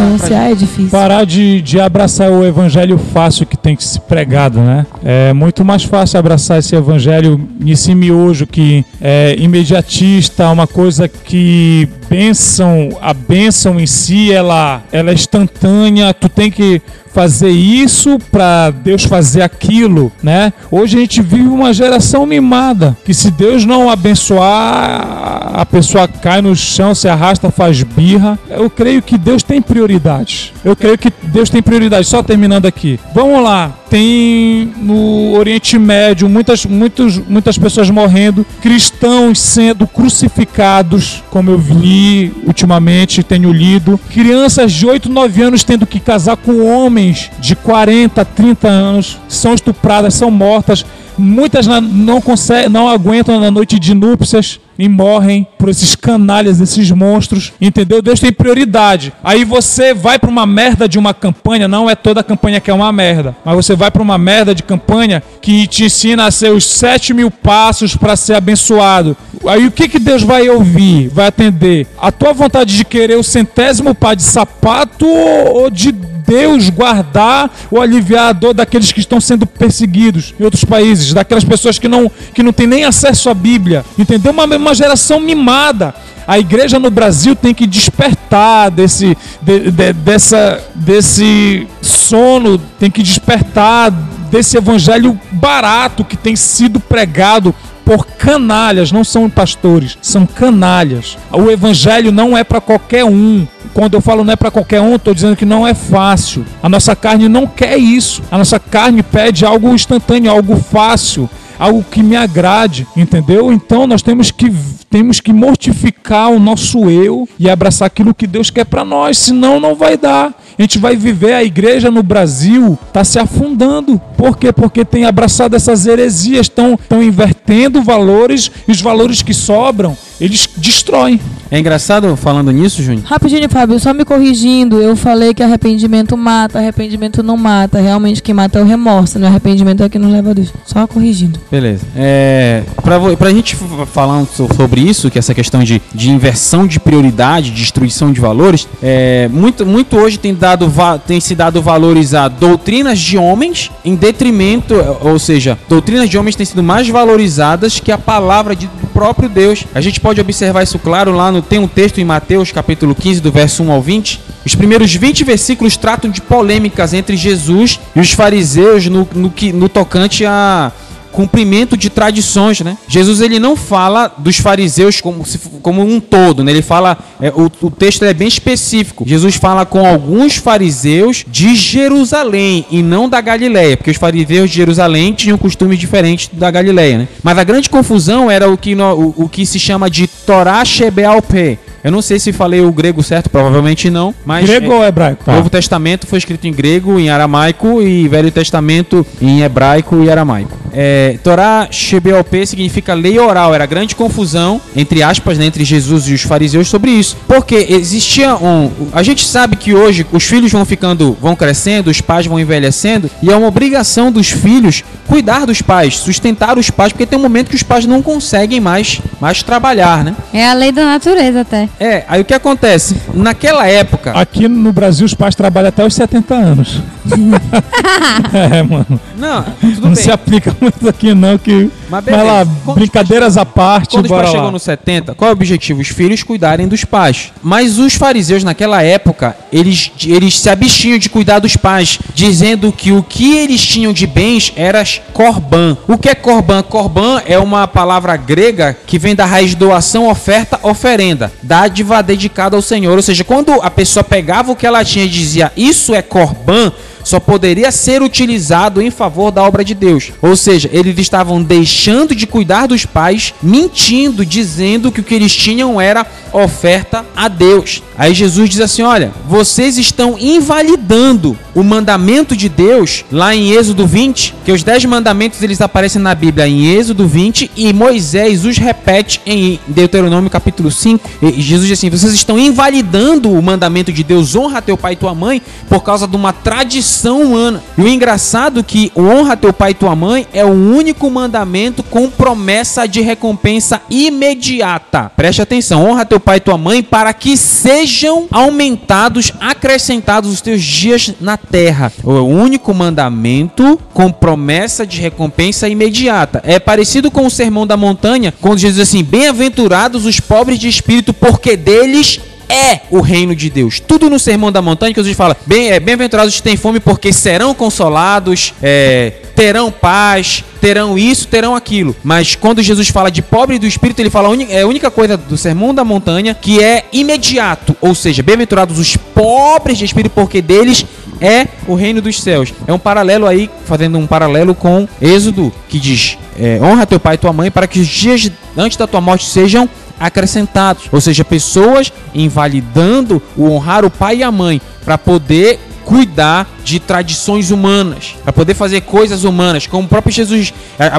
Renunciar é difícil. Parar de, de abraçar o evangelho fácil que tem que ser pregado, né? É muito mais fácil abraçar esse evangelho nesse miojo que é imediatista, uma coisa que bênção, a bênção em si, ela, ela é instantânea, tu tem que fazer isso para Deus fazer aquilo, né? Hoje a gente vive uma geração mimada, que se Deus não abençoar, a pessoa cai no chão, se arrasta, faz birra. Eu creio que Deus tem prioridades. Eu creio que Deus tem prioridades. Só terminando aqui. Vamos lá. Tem no Oriente Médio muitas, muitos, muitas pessoas morrendo, cristãos sendo crucificados, como eu vi ultimamente, tenho lido, crianças de 8, 9 anos tendo que casar com homens de 40, 30 anos são estupradas, são mortas. Muitas não, conseguem, não aguentam na noite de núpcias e morrem por esses canalhas, esses monstros. Entendeu? Deus tem prioridade. Aí você vai para uma merda de uma campanha, não é toda campanha que é uma merda, mas você vai para uma merda de campanha que te ensina a ser os sete mil passos para ser abençoado. Aí o que, que Deus vai ouvir, vai atender? A tua vontade de querer o centésimo par de sapato ou de Deus guardar ou aliviar a dor daqueles que estão sendo perseguidos em outros países, daquelas pessoas que não, que não têm nem acesso à Bíblia. Entendeu? Uma, uma geração mimada. A igreja no Brasil tem que despertar desse, de, de, dessa, desse sono, tem que despertar desse evangelho barato que tem sido pregado por canalhas, não são pastores, são canalhas. O evangelho não é para qualquer um. Quando eu falo não é para qualquer um, estou dizendo que não é fácil. A nossa carne não quer isso. A nossa carne pede algo instantâneo, algo fácil, algo que me agrade, entendeu? Então nós temos que temos que mortificar o nosso eu e abraçar aquilo que Deus quer para nós, senão não vai dar. A gente vai viver a igreja no Brasil está se afundando. Por quê? Porque tem abraçado essas heresias, estão invertendo valores e os valores que sobram, eles destroem. É engraçado falando nisso, Júnior? Rapidinho, Fábio, só me corrigindo, eu falei que arrependimento mata, arrependimento não mata. Realmente quem mata é o remorso, né? Arrependimento é que nos leva a Deus. Só corrigindo. Beleza. É, vo- pra gente falar so- sobre isso, que é essa questão de, de inversão de prioridade, destruição de valores, é, muito, muito hoje tem, dado, tem se dado valores a doutrinas de homens em detrimento, ou seja, doutrinas de homens têm sido mais valorizadas que a palavra de- do próprio Deus. A gente pode observar isso claro lá no. Tem um texto em Mateus, capítulo 15, do verso 1 ao 20. Os primeiros 20 versículos tratam de polêmicas entre Jesus e os fariseus no, no, no tocante a cumprimento de tradições, né? Jesus ele não fala dos fariseus como, se, como um todo, né? Ele fala, é, o, o texto é bem específico. Jesus fala com alguns fariseus de Jerusalém e não da Galileia, porque os fariseus de Jerusalém tinham costumes diferentes da Galileia, né? Mas a grande confusão era o que, no- o, o que se chama de Torá Shebealpé. Eu não sei se falei o grego certo, provavelmente não, mas Grego é- ou hebraico? o Novo Testamento foi escrito em grego, em aramaico e Velho Testamento em hebraico e aramaico. É, Torá Shebeop significa lei oral. Era grande confusão, entre aspas, né, entre Jesus e os fariseus sobre isso. Porque existia um. A gente sabe que hoje os filhos vão ficando, vão crescendo, os pais vão envelhecendo, e é uma obrigação dos filhos cuidar dos pais, sustentar os pais, porque tem um momento que os pais não conseguem mais, mais trabalhar, né? É a lei da natureza até. É, aí o que acontece? Naquela época. Aqui no Brasil os pais trabalham até os 70 anos. é, mano. Não, tudo não bem. se aplica muito aqui não, que... Mas Vai lá. Quando brincadeiras à parte, Quando os pais lá. chegam nos 70, qual é o objetivo? Os filhos cuidarem dos pais. Mas os fariseus naquela época, eles, eles se abstinham de cuidar dos pais, dizendo que o que eles tinham de bens era corban. O que é corban? Corban é uma palavra grega que vem da raiz doação, oferta, oferenda. Dádiva dedicada ao Senhor. Ou seja, quando a pessoa pegava o que ela tinha e dizia isso é corban, só poderia ser utilizado em favor da obra de Deus. Ou seja, eles estavam deixando de cuidar dos pais, mentindo, dizendo que o que eles tinham era oferta a Deus. Aí Jesus diz assim: Olha, vocês estão invalidando o mandamento de Deus lá em Êxodo 20, que os 10 mandamentos eles aparecem na Bíblia em Êxodo 20 e Moisés os repete em Deuteronômio capítulo 5. E Jesus diz assim: Vocês estão invalidando o mandamento de Deus, honra teu pai e tua mãe, por causa de uma tradição humana. E o engraçado é que honra teu pai e tua mãe é o único mandamento com promessa de recompensa imediata. Preste atenção, honra teu pai e tua mãe para que sejam aumentados, acrescentados os teus dias na terra. É o único mandamento com promessa de recompensa imediata. É parecido com o sermão da montanha, quando Jesus diz assim: Bem-aventurados os pobres de espírito, porque deles é o reino de Deus. Tudo no Sermão da Montanha que Jesus fala: bem, é, bem-aventurados os que têm fome, porque serão consolados, é, terão paz, terão isso, terão aquilo. Mas quando Jesus fala de pobre do espírito, ele fala é a única coisa do Sermão da Montanha que é imediato, ou seja, bem-aventurados os pobres de espírito, porque deles é o reino dos céus. É um paralelo aí, fazendo um paralelo com Êxodo, que diz: é, honra teu pai e tua mãe para que os dias antes da tua morte sejam acrescentados. Ou seja, pessoas invalidando o honrar o pai e a mãe para poder cuidar de tradições humanas, para poder fazer coisas humanas, como o próprio Jesus,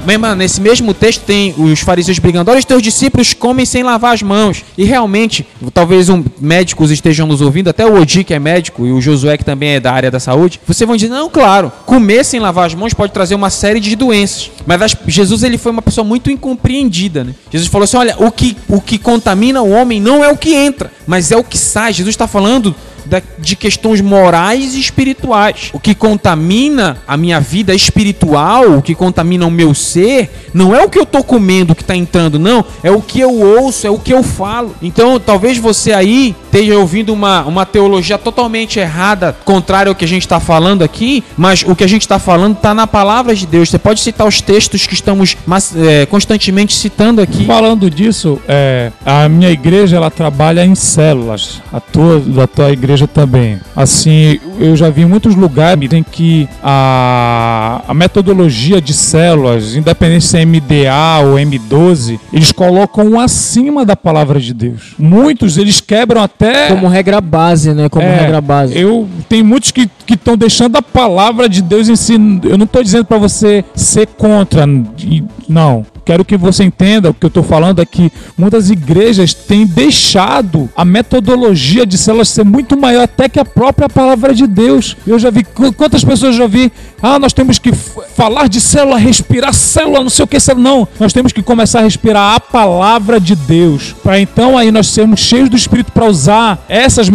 mesma- nesse mesmo texto tem os fariseus brigando, olha os teus discípulos comem sem lavar as mãos, e realmente, talvez um, médicos estejam nos ouvindo, até o Odi que é médico, e o Josué que também é da área da saúde, vocês vão dizer, não, claro, comer sem lavar as mãos pode trazer uma série de doenças, mas as- Jesus ele foi uma pessoa muito incompreendida, né? Jesus falou assim, olha, o que, o que contamina o homem não é o que entra, mas é o que sai, Jesus está falando de questões morais e espirituais. O que contamina a minha vida espiritual, o que contamina o meu ser, não é o que eu tô comendo que tá entrando, não. É o que eu ouço, é o que eu falo. Então, talvez você aí esteja ouvindo uma, uma teologia totalmente errada, contrária ao que a gente está falando aqui, mas o que a gente está falando está na palavra de Deus. Você pode citar os textos que estamos mas, é, constantemente citando aqui. Falando disso, é, a minha igreja ela trabalha em células, a tua, da tua igreja também. Assim, eu já vi muitos lugares em que a, a metodologia de células, independente se é MDA ou M12, eles colocam um acima da palavra de Deus. Muitos eles quebram até Como regra base, né? Como É, regra base. Eu tem muitos que estão deixando a palavra de Deus em si. Eu não estou dizendo para você ser contra, não. Quero que você entenda o que eu estou falando é que muitas igrejas têm deixado a metodologia de células ser muito maior até que a própria palavra de Deus. Eu já vi quantas pessoas já vi, ah, nós temos que falar de célula, respirar célula, não sei o que célula. Não, nós temos que começar a respirar a palavra de Deus, para então aí nós sermos cheios do Espírito para usar essas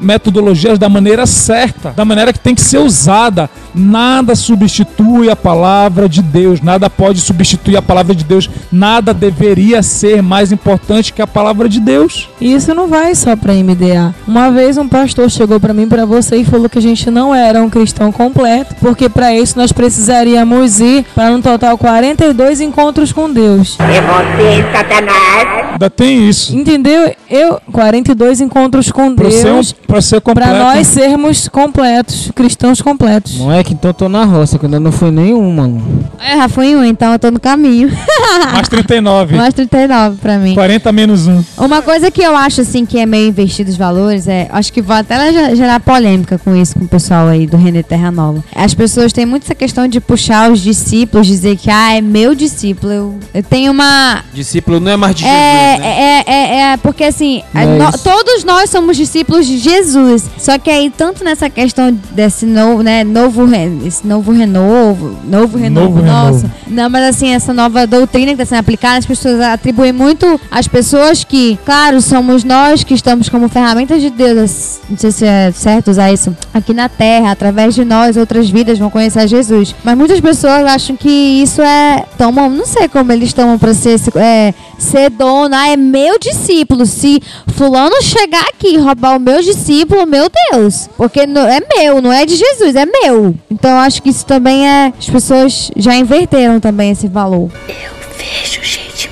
metodologias da maneira certa, da maneira que tem que ser usada. Nada substitui a palavra de Deus, nada pode substituir a palavra de Deus, nada deveria ser mais importante que a palavra de Deus. E isso não vai só para MDA. Uma vez um pastor chegou para mim, para você e falou que a gente não era um cristão completo, porque para isso nós precisaríamos ir para um total 42 encontros com Deus. É você, Satanás. Ainda tem isso. Entendeu? Eu 42 encontros com Pra ser, um, Deus pra ser completo. para nós sermos completos, cristãos completos. Moleque, então eu tô na roça, que ainda não foi nenhum, mano. É, já fui um, então eu tô no caminho. Mais 39. Mais 39 pra mim. 40 menos 1. Uma coisa que eu acho assim que é meio investido os valores é, acho que vai até ge- gerar polêmica com isso com o pessoal aí do René Terra Nova. As pessoas têm muito essa questão de puxar os discípulos, dizer que ah, é meu discípulo. Eu, eu tenho uma Discípulo não é mais de é, Jesus, né? é, é, é, porque assim, Mas- nó- todos nós somos discípulos de Jesus. Só que aí, tanto nessa questão desse novo, né, novo, esse novo renovo, novo renovo, Novo nossa. renovo. Não, mas assim, essa nova doutrina que está sendo aplicada, as pessoas atribuem muito às pessoas que, claro, somos nós que estamos como ferramentas de Deus, não sei se é certo usar isso, aqui na Terra, através de nós, outras vidas vão conhecer Jesus. Mas muitas pessoas acham que isso é, tomam, não sei como eles tomam para ser, é, ser dono, ah, é meu discípulo. Se fulano chegar aqui e roubar o meu discípulo, meu Deus. Porque é meu, não é de Jesus, é meu. Então acho que isso também é. As pessoas já inverteram também esse valor. Eu vejo gente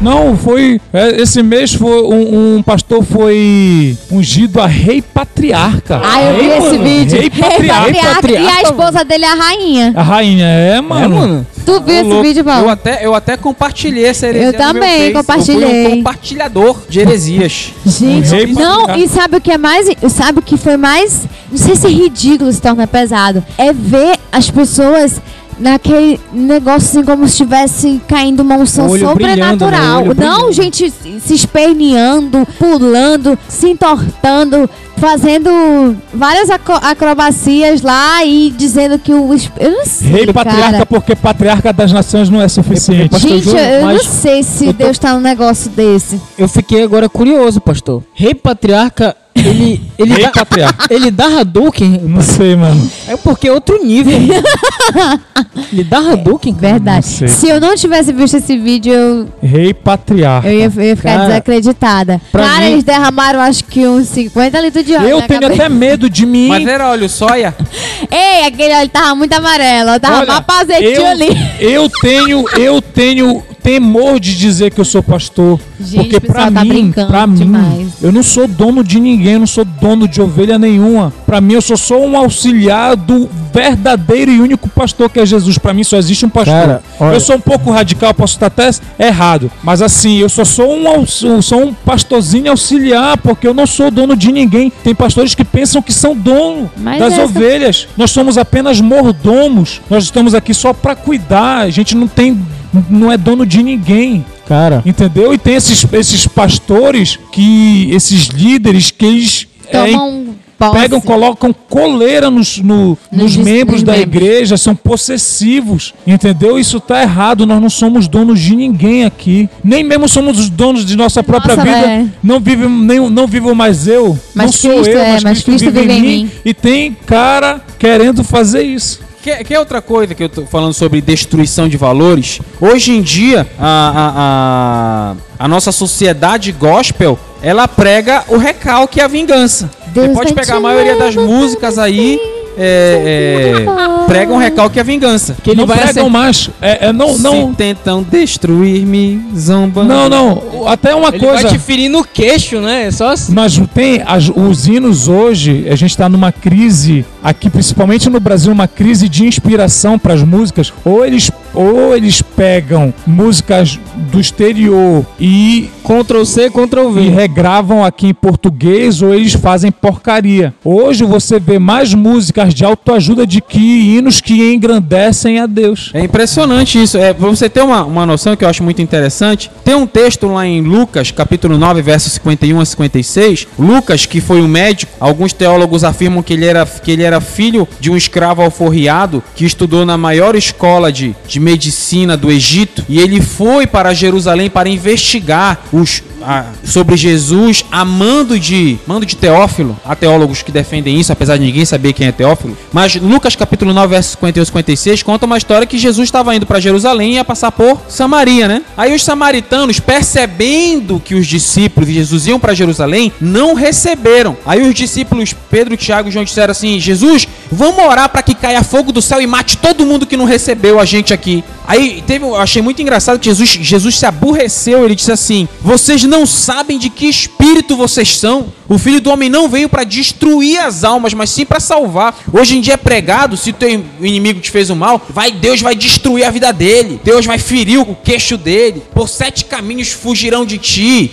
Não, foi. é, Esse mês foi um, um pastor foi ungido a rei patriarca. Ah, eu vi Rei, esse mano, vídeo. Rei patriarca. Patriarca, E a esposa dele é a rainha. A rainha, é, mano. É, mano. Tu viu esse vídeo, eu Paulo? até, eu até compartilhei essa heresia Eu no meu também compartilhei. Eu fui um compartilhador de heresias. Gente, Rei não, e sabe o que é mais. Sabe o que foi mais. Não sei se é ridículo se torna pesado. É ver as pessoas naquele negócio assim, como se estivesse caindo uma unção Olho sobrenatural. brilhando, né? Olho não, brilhando. gente se esperneando, pulando, se entortando. Fazendo várias aco- acrobacias lá e dizendo que o. esp- Eu não sei. Rei patriarca, cara. porque patriarca das nações não é suficiente. Pastor Gente, Júnior, eu não sei se tô- Deus tá num negócio desse. Eu fiquei agora curioso, pastor. Rei patriarca, ele. Ele Rei dá, ele dá Hadouken? Não sei, mano. É porque é outro nível. ele dá Hadouken? cara? Verdade. não sei. Se eu não tivesse visto esse vídeo, eu, Rei patriarca. eu, ia, eu ia ficar Cara, desacreditada. Cara, mim- eles derramaram acho que uns 50 litros de óleo. Eu tenho cabeça. até medo de mim. Mas era óleo soia? Ei, aquele óleo tava muito amarelo. Eu tava Olha, eu, ali. eu tenho, eu tenho temor de dizer que eu sou pastor. Gente, porque pra tá mim, pra mim, demais. eu não sou dono de ninguém, eu não sou dono de ovelha nenhuma. Pra mim, eu sou só um auxiliar do verdadeiro e único pastor que é Jesus. Pra mim, só existe um pastor. Cara, olha- eu sou um pouco radical, posso estar até errado, mas assim, eu só sou um, aux- sou um pastorzinho auxiliar, porque eu não sou dono de ninguém. Tem pastores que pensam que são dono Mas das essa- ovelhas. Nós somos apenas mordomos. Nós estamos aqui só pra cuidar. A gente não tem, não é dono de ninguém. Cara, Entendeu? E tem esses, esses pastores que. esses líderes que eles. é, Tomam posse. pegam, colocam coleira nos, no- nos dis- membros nos da membros. igreja, são possessivos. Entendeu? Isso tá errado. Nós não somos donos de ninguém aqui. Nem mesmo somos os donos de nossa própria Nossa, vida. é. Não, vive, nem, não vivo mais eu. Mas não sou Cristo eu, é, mas, mas Cristo, Cristo vive, vive em em mim. mim. E tem cara querendo fazer isso. Que, que é outra coisa que eu tô falando sobre destruição de valores? Hoje em dia, a, a, a, a nossa sociedade gospel, ela prega o recalque e a vingança. Deus Você pode pegar a maioria das músicas aí, é, é, pregam recalque e a vingança. Que não vai pregam acer- mais. É, é, não, não, Se tentam destruir-me, zombando. não, não. Até uma ele coisa. vai te ferir no queixo, né? É só assim. Nós tem as- os hinos hoje, a gente está numa crise aqui, principalmente no Brasil, uma crise de inspiração para as músicas. Ou eles, ou eles pegam músicas do exterior e, Ctrl C, Ctrl e V. regravam aqui em português, ou eles fazem porcaria. Hoje você vê mais músicas de autoajuda de que hinos que engrandecem a Deus. É impressionante isso. É, você ter uma, uma noção que eu acho muito interessante, tem um texto lá em Lucas, capítulo 9, versos 51 a 56. Lucas, que foi um médico, alguns teólogos afirmam que ele era, que ele era filho de um escravo alforriado que estudou na maior escola de, de medicina do Egito e ele foi para Jerusalém para investigar os, a- sobre Jesus a mando de mando de Teófilo. Há teólogos que defendem isso, apesar de ninguém saber quem é Teófilo. Mas Lucas capítulo 9, versos 51 e 56 conta uma história que Jesus estava indo para Jerusalém e ia passar por Samaria, né? Aí os samaritanos, percebendo que os discípulos de Jesus iam para Jerusalém, não receberam. Aí os discípulos Pedro, Tiago e João disseram assim: Jesus, vamos orar para que caia fogo do céu e mate todo mundo que não recebeu a gente aqui. Aí teve, eu achei muito engraçado que Jesus, Jesus se aborreceu, ele disse assim: Vocês não sabem de que espírito vocês são. O filho do homem não veio para destruir as almas, mas sim para salvar. Hoje em dia é pregado: se teu inimigo te fez o mal, vai Deus vai destruir a vida dele. Deus vai ferir o queixo dele. Por sete caminhos fugirão de ti.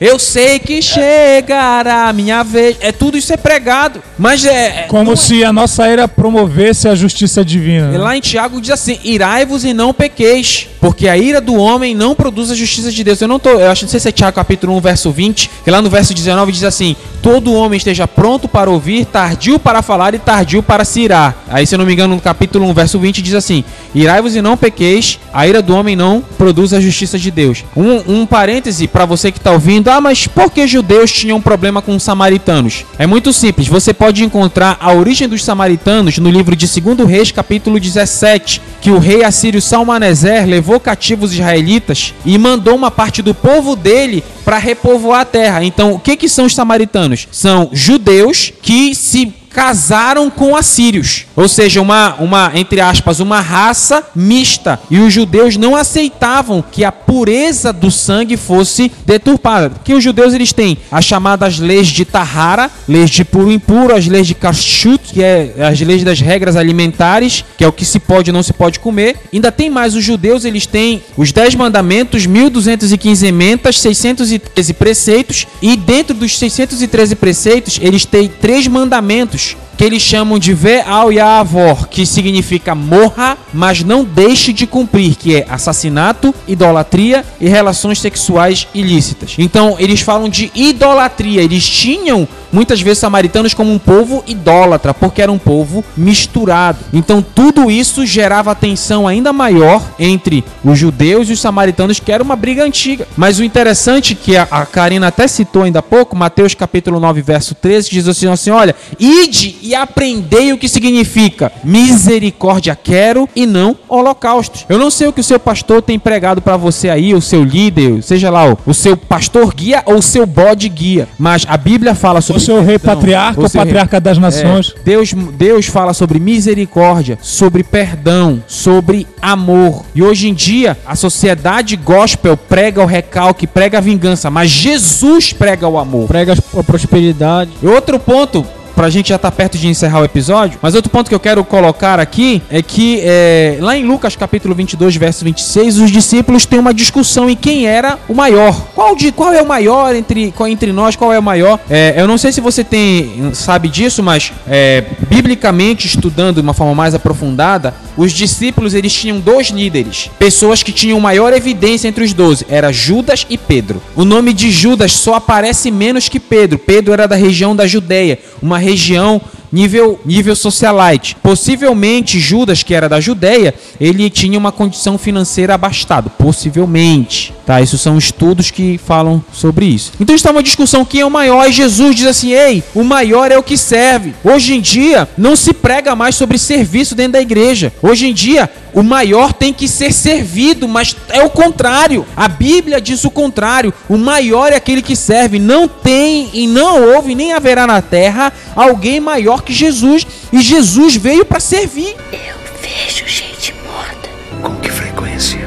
Eu sei que chegará a minha vez. É tudo isso é pregado, mas é é- Como é- se a nossa era promovesse a justiça divina. e né? lá em Tiago diz assim: irai-vos e não pequeis, porque a ira do homem não produz a justiça de Deus. Eu não tô, eu acho, não sei se é Tiago capítulo 1, verso 20, que lá no verso 19 diz assim: todo homem esteja pronto para ouvir, tardio para falar e tardio para se irar. Aí, se eu não me engano, no capítulo 1, verso 20 diz assim: irai-vos e não pequeis, a ira do homem não produz a justiça de Deus. Um, um parêntese para você que está ouvindo: ah, mas por que judeus tinham problema com os samaritanos? É muito simples, você pode encontrar a origem dos samaritanos no livro de 2 Reis, capítulo 17, que o rei assírio Salmaneser levou cativos israelitas e mandou uma parte do povo dele para repovoar a terra. Então, o que, que são os samaritanos? São judeus que se casaram com assírios, ou seja, uma, uma entre aspas, uma raça mista. E os judeus não aceitavam que a pureza do sangue fosse deturpada, porque os judeus eles têm as chamadas leis de Tahara, leis de puro e impuro, as leis de Kashrut, que é as leis das regras alimentares, que é o que se pode e não se pode comer. Ainda tem mais os judeus, eles têm os 10 mandamentos, 1215 ementas, 613 preceitos e dentro dos 613 preceitos, eles têm três mandamentos düş. Que eles chamam de Ve al Yavor, que significa morra, mas não deixe de cumprir, que é assassinato, idolatria e relações sexuais ilícitas. Então, eles falam de idolatria. Eles tinham muitas vezes samaritanos como um povo idólatra, porque era um povo misturado. Então, tudo isso gerava tensão ainda maior entre os judeus e os samaritanos, que era uma briga antiga. Mas o interessante que a, a Karina até citou ainda há pouco, Mateus capítulo 9, verso 13, diz assim, assim olha, ide e aprendei o que significa misericórdia quero e não holocaustos. Eu não sei o que o seu pastor tem pregado para você aí, o seu líder, seja lá o, o seu pastor guia ou o seu bode guia, mas a Bíblia fala sobre O seu rei patriarca ou seu rei- patriarca das nações. é, Deus, Deus fala sobre misericórdia, sobre perdão, sobre amor. E hoje em dia, a sociedade gospel prega o recalque, prega a vingança, mas Jesus prega o amor. Prega a prosperidade. E outro ponto, pra gente já estar perto de encerrar o episódio, mas outro ponto que eu quero colocar aqui é que é, lá em Lucas capítulo 22, verso 26, os discípulos têm uma discussão em quem era o maior. Qual, de, qual é o maior entre, qual- entre nós, qual é o maior? É, eu não sei se você tem sabe disso, mas é, biblicamente estudando de uma forma mais aprofundada, os discípulos eles tinham dois líderes, pessoas que tinham maior evidência entre os doze, era Judas e Pedro. O nome de Judas só aparece menos que Pedro. Pedro era da região da Judéia, uma região região nível nível socialite. Possivelmente Judas, que era da Judéia, ele tinha uma condição financeira abastada, possivelmente. Tá, isso são estudos que falam sobre isso. Então está uma discussão quem é o maior e Jesus diz assim: "Ei, o maior é o que serve". Hoje em dia não se prega mais sobre serviço dentro da igreja. Hoje em dia o maior tem que ser servido, mas é o contrário. A Bíblia diz o contrário. O maior é aquele que serve. Não tem e não houve nem haverá na terra alguém maior que Jesus. E Jesus veio para servir. Eu vejo gente morta Com que frequência?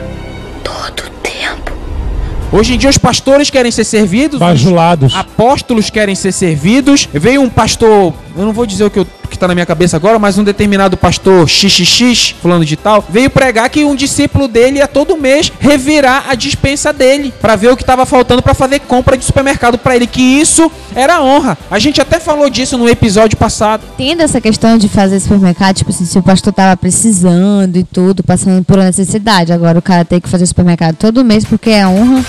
todo tempo. Hoje em dia os pastores querem ser servidos, os Bajulados. apóstolos querem ser servidos. Veio um pastor, eu não vou dizer o que eu que tá na minha cabeça agora, mas um determinado pastor XXX, fulano de tal, veio pregar que um discípulo dele ia todo mês revirar a dispensa dele para ver o que estava faltando para fazer compra de supermercado para ele, que isso era honra. A gente até falou disso no episódio passado. Tendo essa questão de fazer supermercado, tipo assim, se o pastor tava precisando e tudo, passando por necessidade, agora o cara tem que fazer supermercado todo mês porque é honra.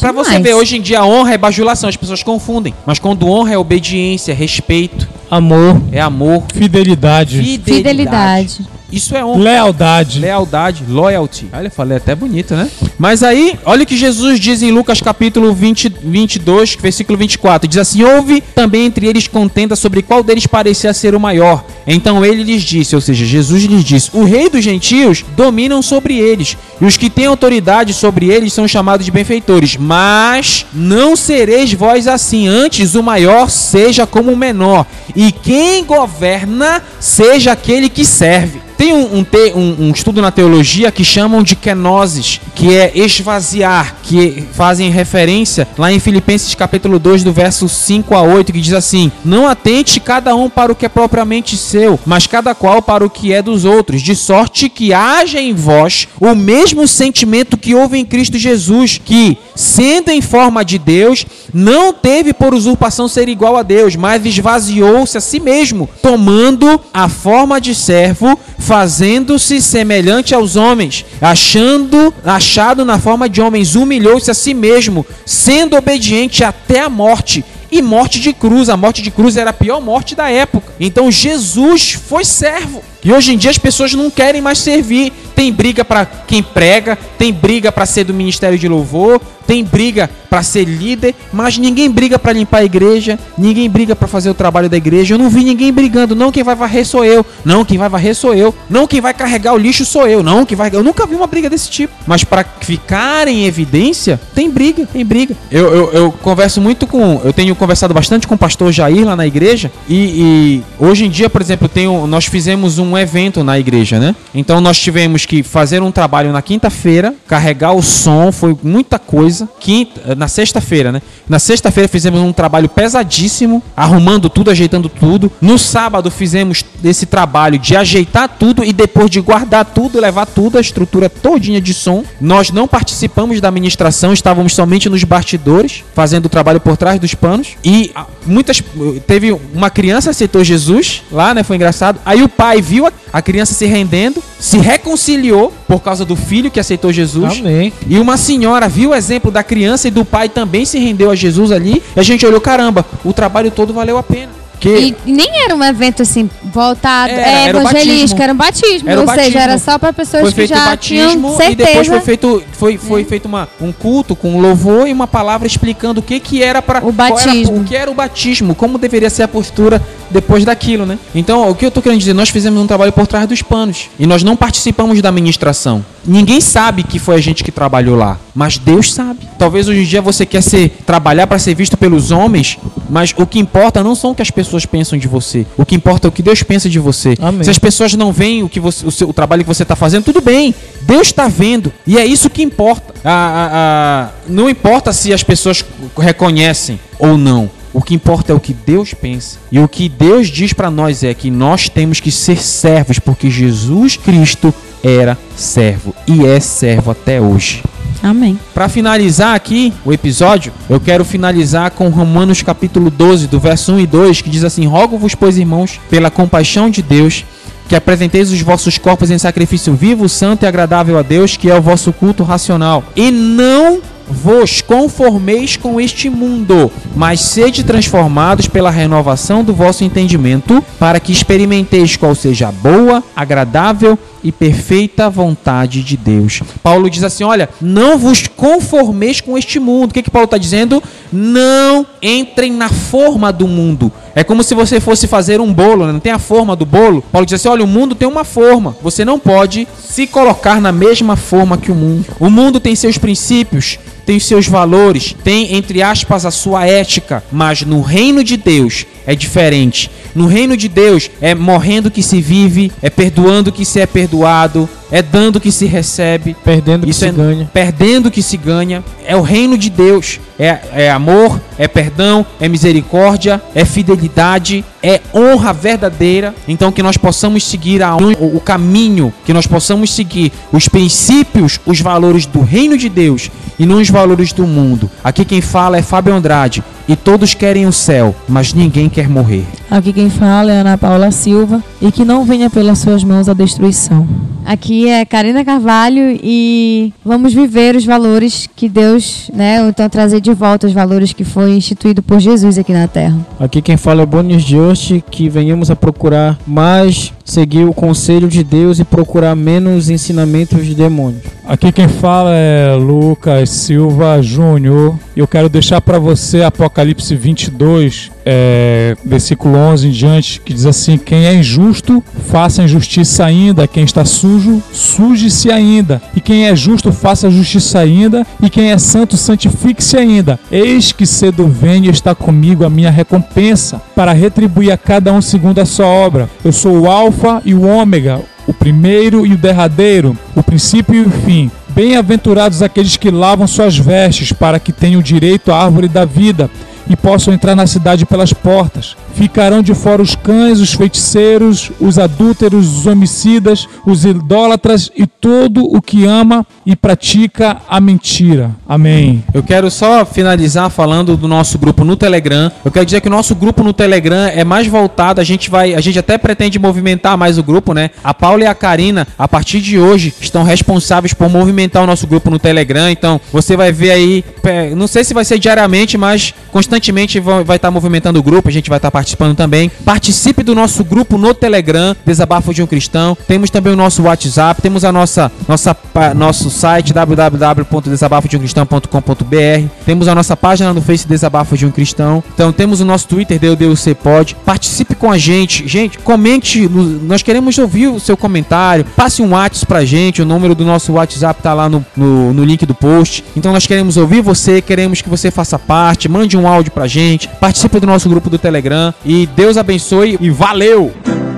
Para você ver, hoje em dia honra é bajulação, as pessoas confundem. Mas quando honra é obediência, respeito, Amor. é amor, Fidelidade, fidelidade. Fidelidade. Isso é honra. lealdade. Lealdade, loyalty. Olha, eu falei até bonito, né? Mas aí, olha o que Jesus diz em Lucas capítulo 20, 22, versículo 24. Diz assim: Houve também entre eles contenda sobre qual deles parecia ser o maior. Então ele lhes disse, ou seja, Jesus lhes disse: O rei dos gentios dominam sobre eles, e os que têm autoridade sobre eles são chamados de benfeitores. Mas não sereis vós assim, antes o maior seja como o menor, e quem governa seja aquele que serve. Tem um, um te- um- um estudo na teologia que chamam de kenosis, que é esvaziar, que fazem referência lá em Filipenses capítulo 2, do verso 5 a 8, que diz assim: Não atente cada um para o que é propriamente seu, mas cada qual para o que é dos outros, de sorte que haja em vós o mesmo sentimento que houve em Cristo Jesus, que, sendo em forma de Deus, não teve por usurpação ser igual a Deus, mas esvaziou-se a si mesmo, tomando a forma de servo, fazendo-se semelhante aos homens, achando, achado na forma de homens, humilhou-se a si mesmo, sendo obediente até a morte. E morte de cruz, a morte de cruz era a pior morte da época. Então Jesus foi servo. E hoje em dia as pessoas não querem mais servir. Tem briga para quem prega, tem briga para ser do ministério de louvor, tem briga para ser líder, mas ninguém briga para limpar a igreja, ninguém briga para fazer o trabalho da igreja. Eu não vi ninguém brigando, não quem vai varrer sou eu, não quem vai varrer sou eu, não quem vai carregar o lixo sou eu, não quem vai, eu nunca vi uma briga desse tipo. Mas para ficar em evidência, tem briga, tem briga. Eu, eu, eu converso muito com, eu tenho conversado bastante com o pastor Jair lá na igreja e, e hoje em dia, por exemplo, um- nós fizemos um evento na igreja, né? Então nós tivemos que fazer um trabalho na quinta-feira, carregar o som, foi muita coisa. Quinta, na sexta-feira, né? Na sexta-feira fizemos um trabalho pesadíssimo, arrumando tudo, ajeitando tudo. No sábado fizemos esse trabalho de ajeitar tudo e depois de guardar tudo, levar tudo, a estrutura todinha de som. Nós não participamos da administração, estávamos somente nos bastidores, fazendo o trabalho por trás dos panos. E ah, muitas. Teve uma criança aceitou Jesus lá, né? Foi engraçado. Aí o pai viu a, a criança se rendendo, se reconciliou por causa do filho que aceitou Jesus. Amém. E uma senhora viu o exemplo da criança e do pai também se rendeu a Jesus ali. E a gente olhou, caramba, o trabalho todo valeu a pena. Que E nem era um evento assim voltado, Era, é era evangelístico, batismo. era um batismo, Era ou seja, batismo. era só para pessoas foi que feito o já batismo tinham e certeza. depois foi feito foi, foi feito uma, um culto com louvor e uma palavra explicando o que que era para O batismo. o que era o batismo, como deveria ser a postura depois daquilo, né? Então, o que eu tô querendo dizer, nós fizemos um trabalho por trás dos panos e nós não participamos da administração. Ninguém sabe que foi a gente que trabalhou lá, mas Deus sabe. Talvez hoje em dia você quer ser trabalhar para ser visto pelos homens, mas o que importa não são o que as pessoas pensam de você. O que importa é o que Deus pensa de você. Amém. Se as pessoas não veem o que você, o, seu- o trabalho que você está fazendo, tudo bem. Deus está vendo. E é isso que importa. A- a- a- não importa se as pessoas reconhecem ou não. O que importa é o que Deus pensa. E o que Deus diz para nós é que nós temos que ser servos, porque Jesus Cristo era servo e é servo até hoje. Amém. Para finalizar aqui o episódio, eu quero finalizar com Romanos capítulo 12, do verso 1 e 2, que diz assim: Rogo-vos, pois, irmãos, pela compaixão de Deus, que apresenteis os vossos corpos em sacrifício vivo, santo e agradável a Deus, que é o vosso culto racional. E não vos conformeis com este mundo, mas sede transformados pela renovação do vosso entendimento, para que experimenteis qual seja a boa, agradável e perfeita vontade de Deus. Paulo diz assim: olha, não vos conformeis com este mundo. O que, que Paulo está dizendo? Não entrem na forma do mundo. É como se você fosse fazer um bolo, né? não tem a forma do bolo. Paulo diz assim: olha, o mundo tem uma forma. Você não pode se colocar na mesma forma que o mundo. O mundo tem seus princípios, tem os seus valores, tem, entre aspas, a sua ética. Mas no reino de Deus é diferente. No reino de Deus é morrendo que se vive, é perdoando que se é perdoado, é dando que se recebe, Perdendo que isso se é ganha. perdendo que se ganha. É o reino de Deus. É, é amor, é perdão, é misericórdia, é fidelidade, é honra verdadeira. Então que nós possamos seguir a, o, o caminho, que nós possamos seguir os princípios, os valores do reino de Deus e não os valores do mundo. Aqui quem fala é Fábio Andrade. E todos querem o céu, mas ninguém quer morrer. Aqui quem fala é Ana Paula Silva e que não venha pelas suas mãos a destruição. Aqui é Karina Carvalho e vamos viver os valores que Deus, né, então trazer de volta os valores que foi instituído por Jesus aqui na Terra. Aqui quem fala é Bonis Just, que venhamos a procurar mais seguir o conselho de Deus e procurar menos ensinamentos de demônios. Aqui quem fala é Lucas Silva Júnior. Eu quero deixar para você Apocalipse 22, é, versículo 11 em diante, que diz assim: Quem é injusto, faça injustiça ainda. Quem está sujo, suje-se ainda. E quem é justo, faça justiça ainda. E quem é santo, santifique-se ainda. Eis que cedo venho e está comigo a minha recompensa, para retribuir a cada um segundo a sua obra. Eu sou o Alfa e o Ômega, primeiro e o derradeiro, o princípio e o fim. Bem-aventurados aqueles que lavam suas vestes, para que tenham direito à árvore da vida e possam entrar na cidade pelas portas. Ficarão de fora os cães, os feiticeiros, os adúlteros, os homicidas, os idólatras e todo o que ama e pratica a mentira. Amém. Eu quero só finalizar falando do nosso grupo no Telegram. Eu quero dizer que o nosso grupo no Telegram é mais voltado, a gente vai, a gente até pretende movimentar mais o grupo, né? A Paula e a Karina, a partir de hoje, estão responsáveis por movimentar o nosso grupo no Telegram. Então, você vai ver aí, é, não sei se vai ser diariamente, mas constantemente vão- vai estar movimentando o grupo, a gente vai estar participando também. Participe do nosso grupo no Telegram, Desabafo de um Cristão. Temos também o nosso WhatsApp, temos a nossa, nossa nosso site www.desabafodeumcristão.com.br. Temos a nossa página no Face Desabafo de um Cristão. Então temos o nosso Twitter DeuDeuC Pode. Participe com a gente. Gente, comente, nós queremos ouvir o seu comentário. Passe um WhatsApp pra gente, o número do nosso WhatsApp tá lá no, no, no link do post. Então nós queremos ouvir você, queremos que você faça parte, mande um áudio pra gente, participe do nosso grupo do Telegram e Deus abençoe e valeu!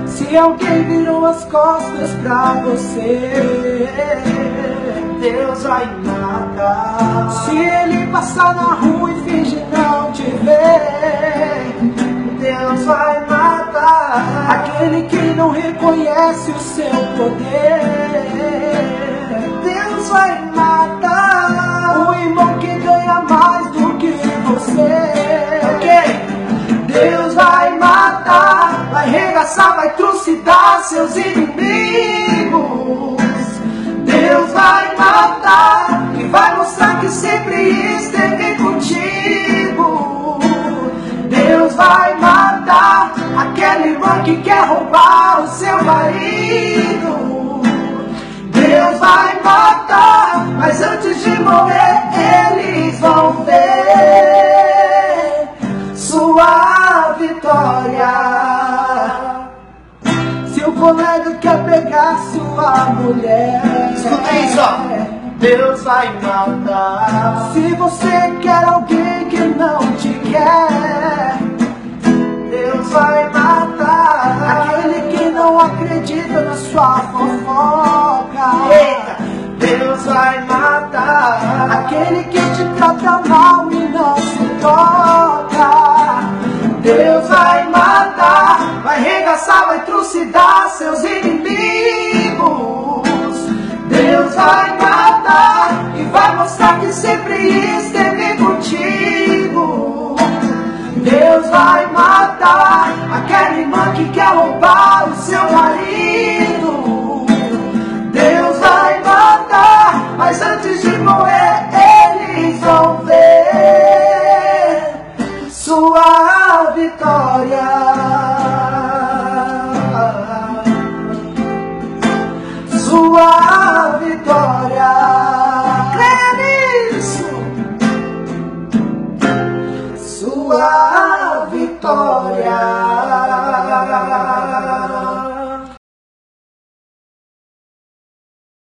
Se alguém virou as costas pra você, Deus vai matar. Se ele passar na rua e fingir não te ver, Deus vai matar. Aquele que não reconhece o seu poder, Deus vai matar. Vai regaçar, vai trucidar seus inimigos. Deus vai matar e vai mostrar que sempre esteve contigo. Deus vai matar aquela irmã que quer roubar o seu marido. Deus vai matar, mas antes de morrer eles vão ver sua vitória. Pegar sua mulher, escuta isso, Deus vai matar. Se você quer alguém que não te quer, Deus vai matar. Aquele que não acredita na sua fofoca. Eita, Deus vai matar. Aquele que te trata mal e não se toca. Deus vai matar, vai regaçar, vai trucidar seus inimigos. Deus vai matar e vai mostrar que sempre esteve contigo. Deus vai matar aquela irmã que quer roubar o seu marido. Deus vai matar, mas antes de morrer, eles vão ver sua vitória.